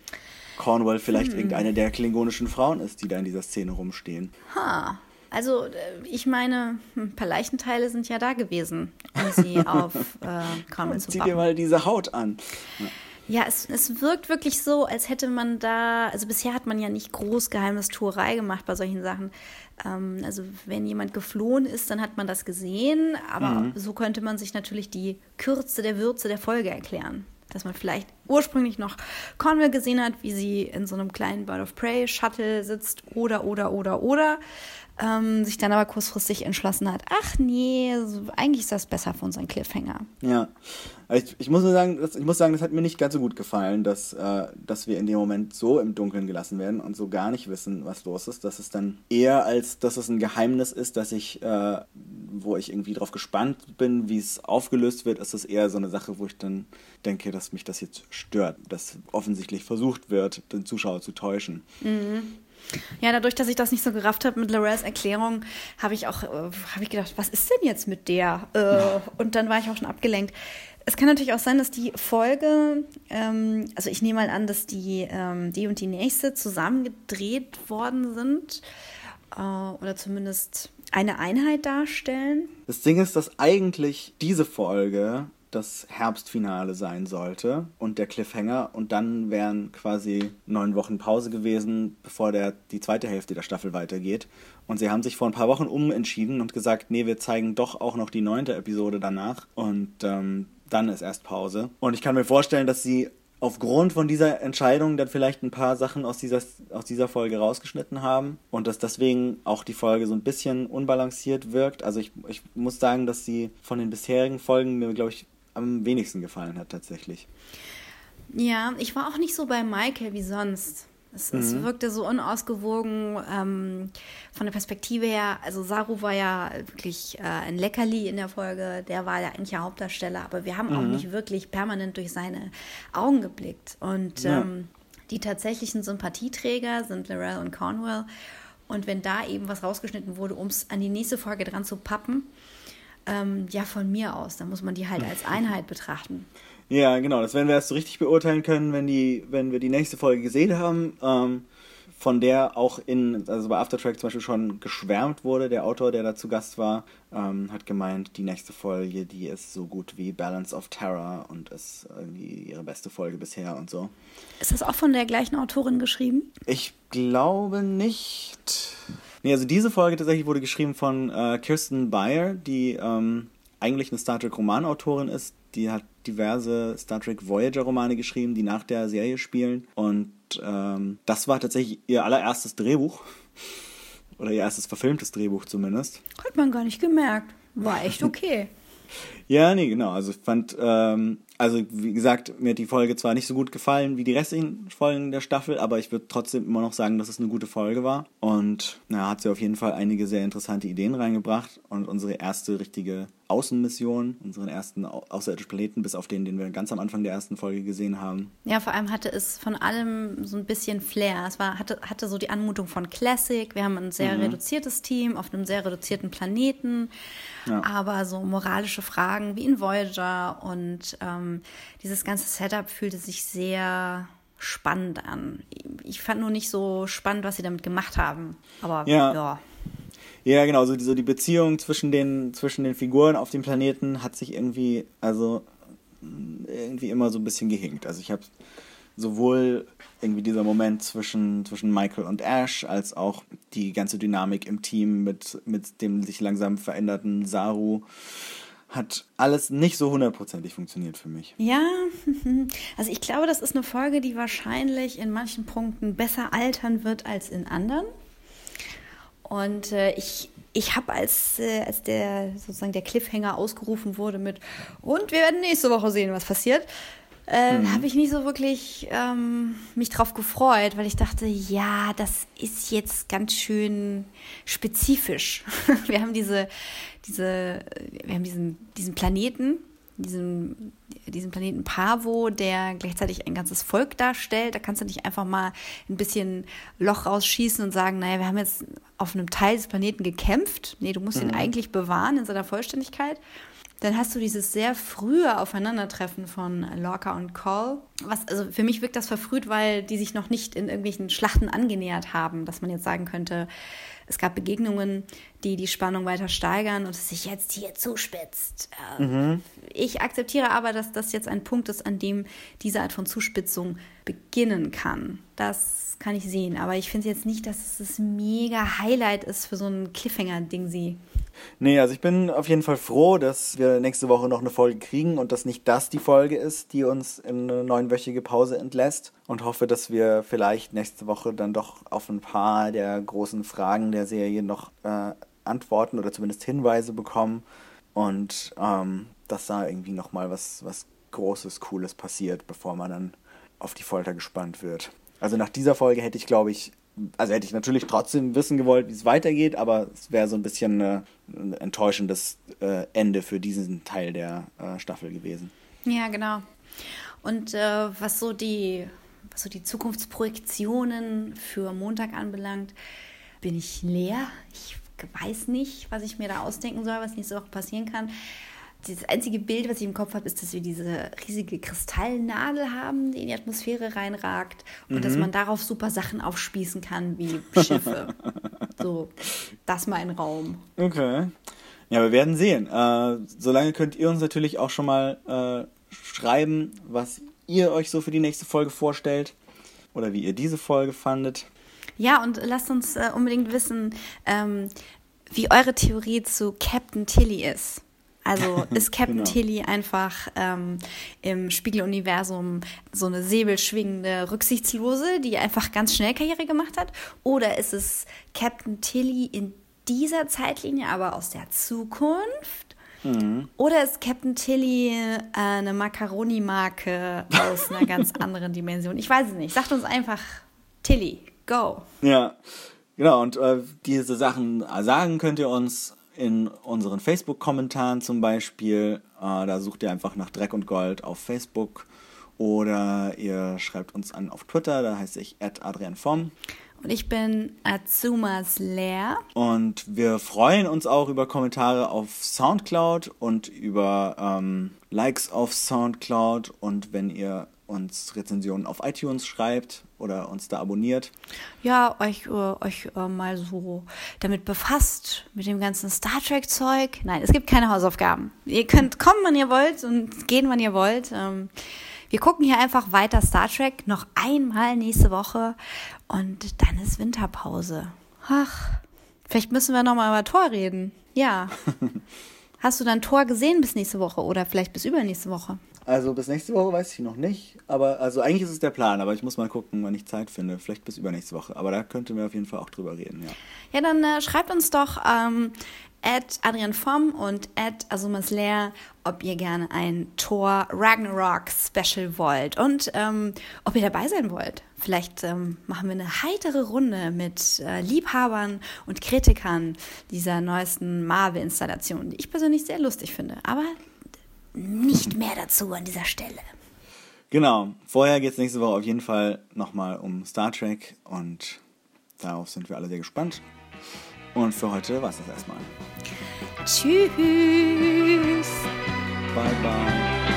Cornwall vielleicht hm. irgendeine der klingonischen Frauen ist, die da in dieser Szene rumstehen. Ha. Also, äh, ich meine, ein paar Leichenteile sind ja da gewesen, um sie *laughs* auf äh, Cornwall zu Zieh dir mal diese Haut an. Ja. Ja, es, es wirkt wirklich so, als hätte man da, also bisher hat man ja nicht groß Geheimnistuerei gemacht bei solchen Sachen. Ähm, also wenn jemand geflohen ist, dann hat man das gesehen, aber mhm. so könnte man sich natürlich die Kürze der Würze der Folge erklären dass man vielleicht ursprünglich noch Cornwall gesehen hat, wie sie in so einem kleinen Bird of Prey Shuttle sitzt oder, oder, oder, oder ähm, sich dann aber kurzfristig entschlossen hat, ach nee, eigentlich ist das besser für unseren Cliffhanger. Ja, ich, ich, muss nur sagen, das, ich muss sagen, das hat mir nicht ganz so gut gefallen, dass, äh, dass wir in dem Moment so im Dunkeln gelassen werden und so gar nicht wissen, was los ist. Dass es dann eher als, dass es ein Geheimnis ist, dass ich, äh, wo ich irgendwie drauf gespannt bin, wie es aufgelöst wird, ist es eher so eine Sache, wo ich dann denke, dass mich das jetzt stört, dass offensichtlich versucht wird, den Zuschauer zu täuschen. Mhm. Ja, dadurch, dass ich das nicht so gerafft habe mit Lorels Erklärung, habe ich auch äh, ich gedacht, was ist denn jetzt mit der? Äh, *laughs* und dann war ich auch schon abgelenkt. Es kann natürlich auch sein, dass die Folge, ähm, also ich nehme mal an, dass die, ähm, die und die nächste zusammen gedreht worden sind äh, oder zumindest eine Einheit darstellen. Das Ding ist, dass eigentlich diese Folge das Herbstfinale sein sollte und der Cliffhanger und dann wären quasi neun Wochen Pause gewesen, bevor der, die zweite Hälfte der Staffel weitergeht. Und sie haben sich vor ein paar Wochen umentschieden und gesagt, nee, wir zeigen doch auch noch die neunte Episode danach und ähm, dann ist erst Pause. Und ich kann mir vorstellen, dass sie aufgrund von dieser Entscheidung dann vielleicht ein paar Sachen aus dieser, aus dieser Folge rausgeschnitten haben und dass deswegen auch die Folge so ein bisschen unbalanciert wirkt. Also ich, ich muss sagen, dass sie von den bisherigen Folgen mir, glaube ich, am wenigsten gefallen hat tatsächlich. Ja, ich war auch nicht so bei Michael wie sonst. Es, mhm. es wirkte so unausgewogen ähm, von der Perspektive her. Also Saru war ja wirklich äh, ein Leckerli in der Folge. Der war ja eigentlich der Hauptdarsteller, aber wir haben mhm. auch nicht wirklich permanent durch seine Augen geblickt. Und ja. ähm, die tatsächlichen Sympathieträger sind Lorel und Cornwell. Und wenn da eben was rausgeschnitten wurde, um es an die nächste Folge dran zu pappen, ähm, ja, von mir aus. Da muss man die halt als *laughs* Einheit betrachten. Ja, genau. Das werden wir erst so richtig beurteilen können, wenn, die, wenn wir die nächste Folge gesehen haben. Ähm, von der auch in, also bei Aftertrack zum Beispiel schon geschwärmt wurde. Der Autor, der da zu Gast war, ähm, hat gemeint, die nächste Folge, die ist so gut wie Balance of Terror und ist irgendwie ihre beste Folge bisher und so. Ist das auch von der gleichen Autorin geschrieben? Ich glaube nicht. Nee, also diese Folge tatsächlich wurde geschrieben von äh, Kirsten Beyer, die ähm, eigentlich eine Star Trek Romanautorin ist. Die hat diverse Star Trek Voyager Romane geschrieben, die nach der Serie spielen. Und ähm, das war tatsächlich ihr allererstes Drehbuch. *laughs* Oder ihr erstes verfilmtes Drehbuch zumindest. Hat man gar nicht gemerkt. War echt okay. Ja, nee, genau. Also ich fand, ähm, also wie gesagt, mir hat die Folge zwar nicht so gut gefallen wie die restlichen Folgen der Staffel, aber ich würde trotzdem immer noch sagen, dass es eine gute Folge war. Und na, hat sie auf jeden Fall einige sehr interessante Ideen reingebracht und unsere erste richtige Außenmission, unseren ersten außerirdischen Planeten, bis auf den, den wir ganz am Anfang der ersten Folge gesehen haben. Ja, vor allem hatte es von allem so ein bisschen Flair. Es war, hatte, hatte so die Anmutung von Classic. Wir haben ein sehr mhm. reduziertes Team auf einem sehr reduzierten Planeten. Ja. Aber so moralische Fragen wie in Voyager und ähm, dieses ganze Setup fühlte sich sehr spannend an. Ich fand nur nicht so spannend, was sie damit gemacht haben. Aber ja. ja. Ja, genau, so die, so die Beziehung zwischen den, zwischen den Figuren auf dem Planeten hat sich irgendwie, also irgendwie immer so ein bisschen gehinkt. Also ich habe sowohl irgendwie dieser Moment zwischen, zwischen Michael und Ash, als auch die ganze Dynamik im Team mit, mit dem sich langsam veränderten Saru hat alles nicht so hundertprozentig funktioniert für mich. Ja, *laughs* also ich glaube, das ist eine Folge, die wahrscheinlich in manchen Punkten besser altern wird als in anderen. Und äh, ich, ich habe, als, äh, als der sozusagen der Cliffhanger ausgerufen wurde mit und wir werden nächste Woche sehen, was passiert, äh, mhm. habe ich nicht so wirklich ähm, mich drauf gefreut, weil ich dachte, ja, das ist jetzt ganz schön spezifisch. *laughs* wir haben diese, diese, wir haben diesen, diesen Planeten, diesen, diesen Planeten Pavo, der gleichzeitig ein ganzes Volk darstellt. Da kannst du nicht einfach mal ein bisschen Loch rausschießen und sagen, naja, wir haben jetzt auf einem Teil des Planeten gekämpft. Nee, du musst mhm. ihn eigentlich bewahren in seiner Vollständigkeit. Dann hast du dieses sehr frühe Aufeinandertreffen von Lorca und Cole. Was, also für mich wirkt das verfrüht, weil die sich noch nicht in irgendwelchen Schlachten angenähert haben, dass man jetzt sagen könnte, es gab Begegnungen, die die Spannung weiter steigern und es sich jetzt hier zuspitzt. Mhm. Ich akzeptiere aber, dass das jetzt ein Punkt ist, an dem diese Art von Zuspitzung beginnen kann. Das kann ich sehen, aber ich finde jetzt nicht, dass es das mega Highlight ist für so ein Cliffhanger-Ding. Nee, also ich bin auf jeden Fall froh, dass wir nächste Woche noch eine Folge kriegen und dass nicht das die Folge ist, die uns in eine neunwöchige Pause entlässt und hoffe, dass wir vielleicht nächste Woche dann doch auf ein paar der großen Fragen der Serie noch äh, Antworten oder zumindest Hinweise bekommen und ähm, dass da irgendwie nochmal was, was Großes, Cooles passiert, bevor man dann auf die Folter gespannt wird. Also nach dieser Folge hätte ich, glaube ich, also hätte ich natürlich trotzdem wissen gewollt, wie es weitergeht, aber es wäre so ein bisschen äh, ein enttäuschendes äh, Ende für diesen Teil der äh, Staffel gewesen. Ja, genau. Und äh, was so die was so die Zukunftsprojektionen für Montag anbelangt, bin ich leer. Ich weiß nicht, was ich mir da ausdenken soll, was nächste Woche passieren kann das einzige Bild, was ich im Kopf habe, ist, dass wir diese riesige Kristallnadel haben, die in die Atmosphäre reinragt und mhm. dass man darauf super Sachen aufspießen kann, wie Schiffe. *laughs* so, das mein Raum. Okay. Ja, wir werden sehen. Äh, solange könnt ihr uns natürlich auch schon mal äh, schreiben, was ihr euch so für die nächste Folge vorstellt oder wie ihr diese Folge fandet. Ja, und lasst uns äh, unbedingt wissen, ähm, wie eure Theorie zu Captain Tilly ist. Also *laughs* ist Captain genau. Tilly einfach ähm, im Spiegeluniversum so eine säbelschwingende Rücksichtslose, die einfach ganz schnell Karriere gemacht hat? Oder ist es Captain Tilly in dieser Zeitlinie, aber aus der Zukunft? Mhm. Oder ist Captain Tilly äh, eine Macaroni-Marke aus einer ganz *laughs* anderen Dimension? Ich weiß es nicht. Sagt uns einfach Tilly, go. Ja, genau. Und äh, diese Sachen sagen könnt ihr uns in unseren Facebook-Kommentaren zum Beispiel. Äh, da sucht ihr einfach nach Dreck und Gold auf Facebook oder ihr schreibt uns an auf Twitter, da heiße ich adrianvom. Und ich bin Azumas Lehr. Und wir freuen uns auch über Kommentare auf Soundcloud und über ähm, Likes auf Soundcloud. Und wenn ihr uns Rezensionen auf iTunes schreibt oder uns da abonniert. Ja, euch, äh, euch äh, mal so damit befasst, mit dem ganzen Star Trek-Zeug. Nein, es gibt keine Hausaufgaben. Ihr könnt kommen, wann ihr wollt und gehen, wann ihr wollt. Ähm, wir gucken hier einfach weiter Star Trek noch einmal nächste Woche und dann ist Winterpause. Ach, vielleicht müssen wir nochmal über Tor reden. Ja. *laughs* Hast du dann Tor gesehen bis nächste Woche oder vielleicht bis übernächste Woche? Also bis nächste Woche weiß ich noch nicht, aber also eigentlich ist es der Plan, aber ich muss mal gucken, wann ich Zeit finde. Vielleicht bis übernächste Woche, aber da könnten wir auf jeden Fall auch drüber reden, ja. Ja, dann äh, schreibt uns doch ähm, at Adrian Vom und at Azumas Lehr, ob ihr gerne ein Tor Ragnarok Special wollt und ähm, ob ihr dabei sein wollt. Vielleicht ähm, machen wir eine heitere Runde mit äh, Liebhabern und Kritikern dieser neuesten Marvel-Installation, die ich persönlich sehr lustig finde. Aber nicht mehr dazu an dieser Stelle. Genau. Vorher geht es nächste Woche auf jeden Fall nochmal um Star Trek und darauf sind wir alle sehr gespannt. Und für heute war es das erstmal. Tschüss. Bye, bye.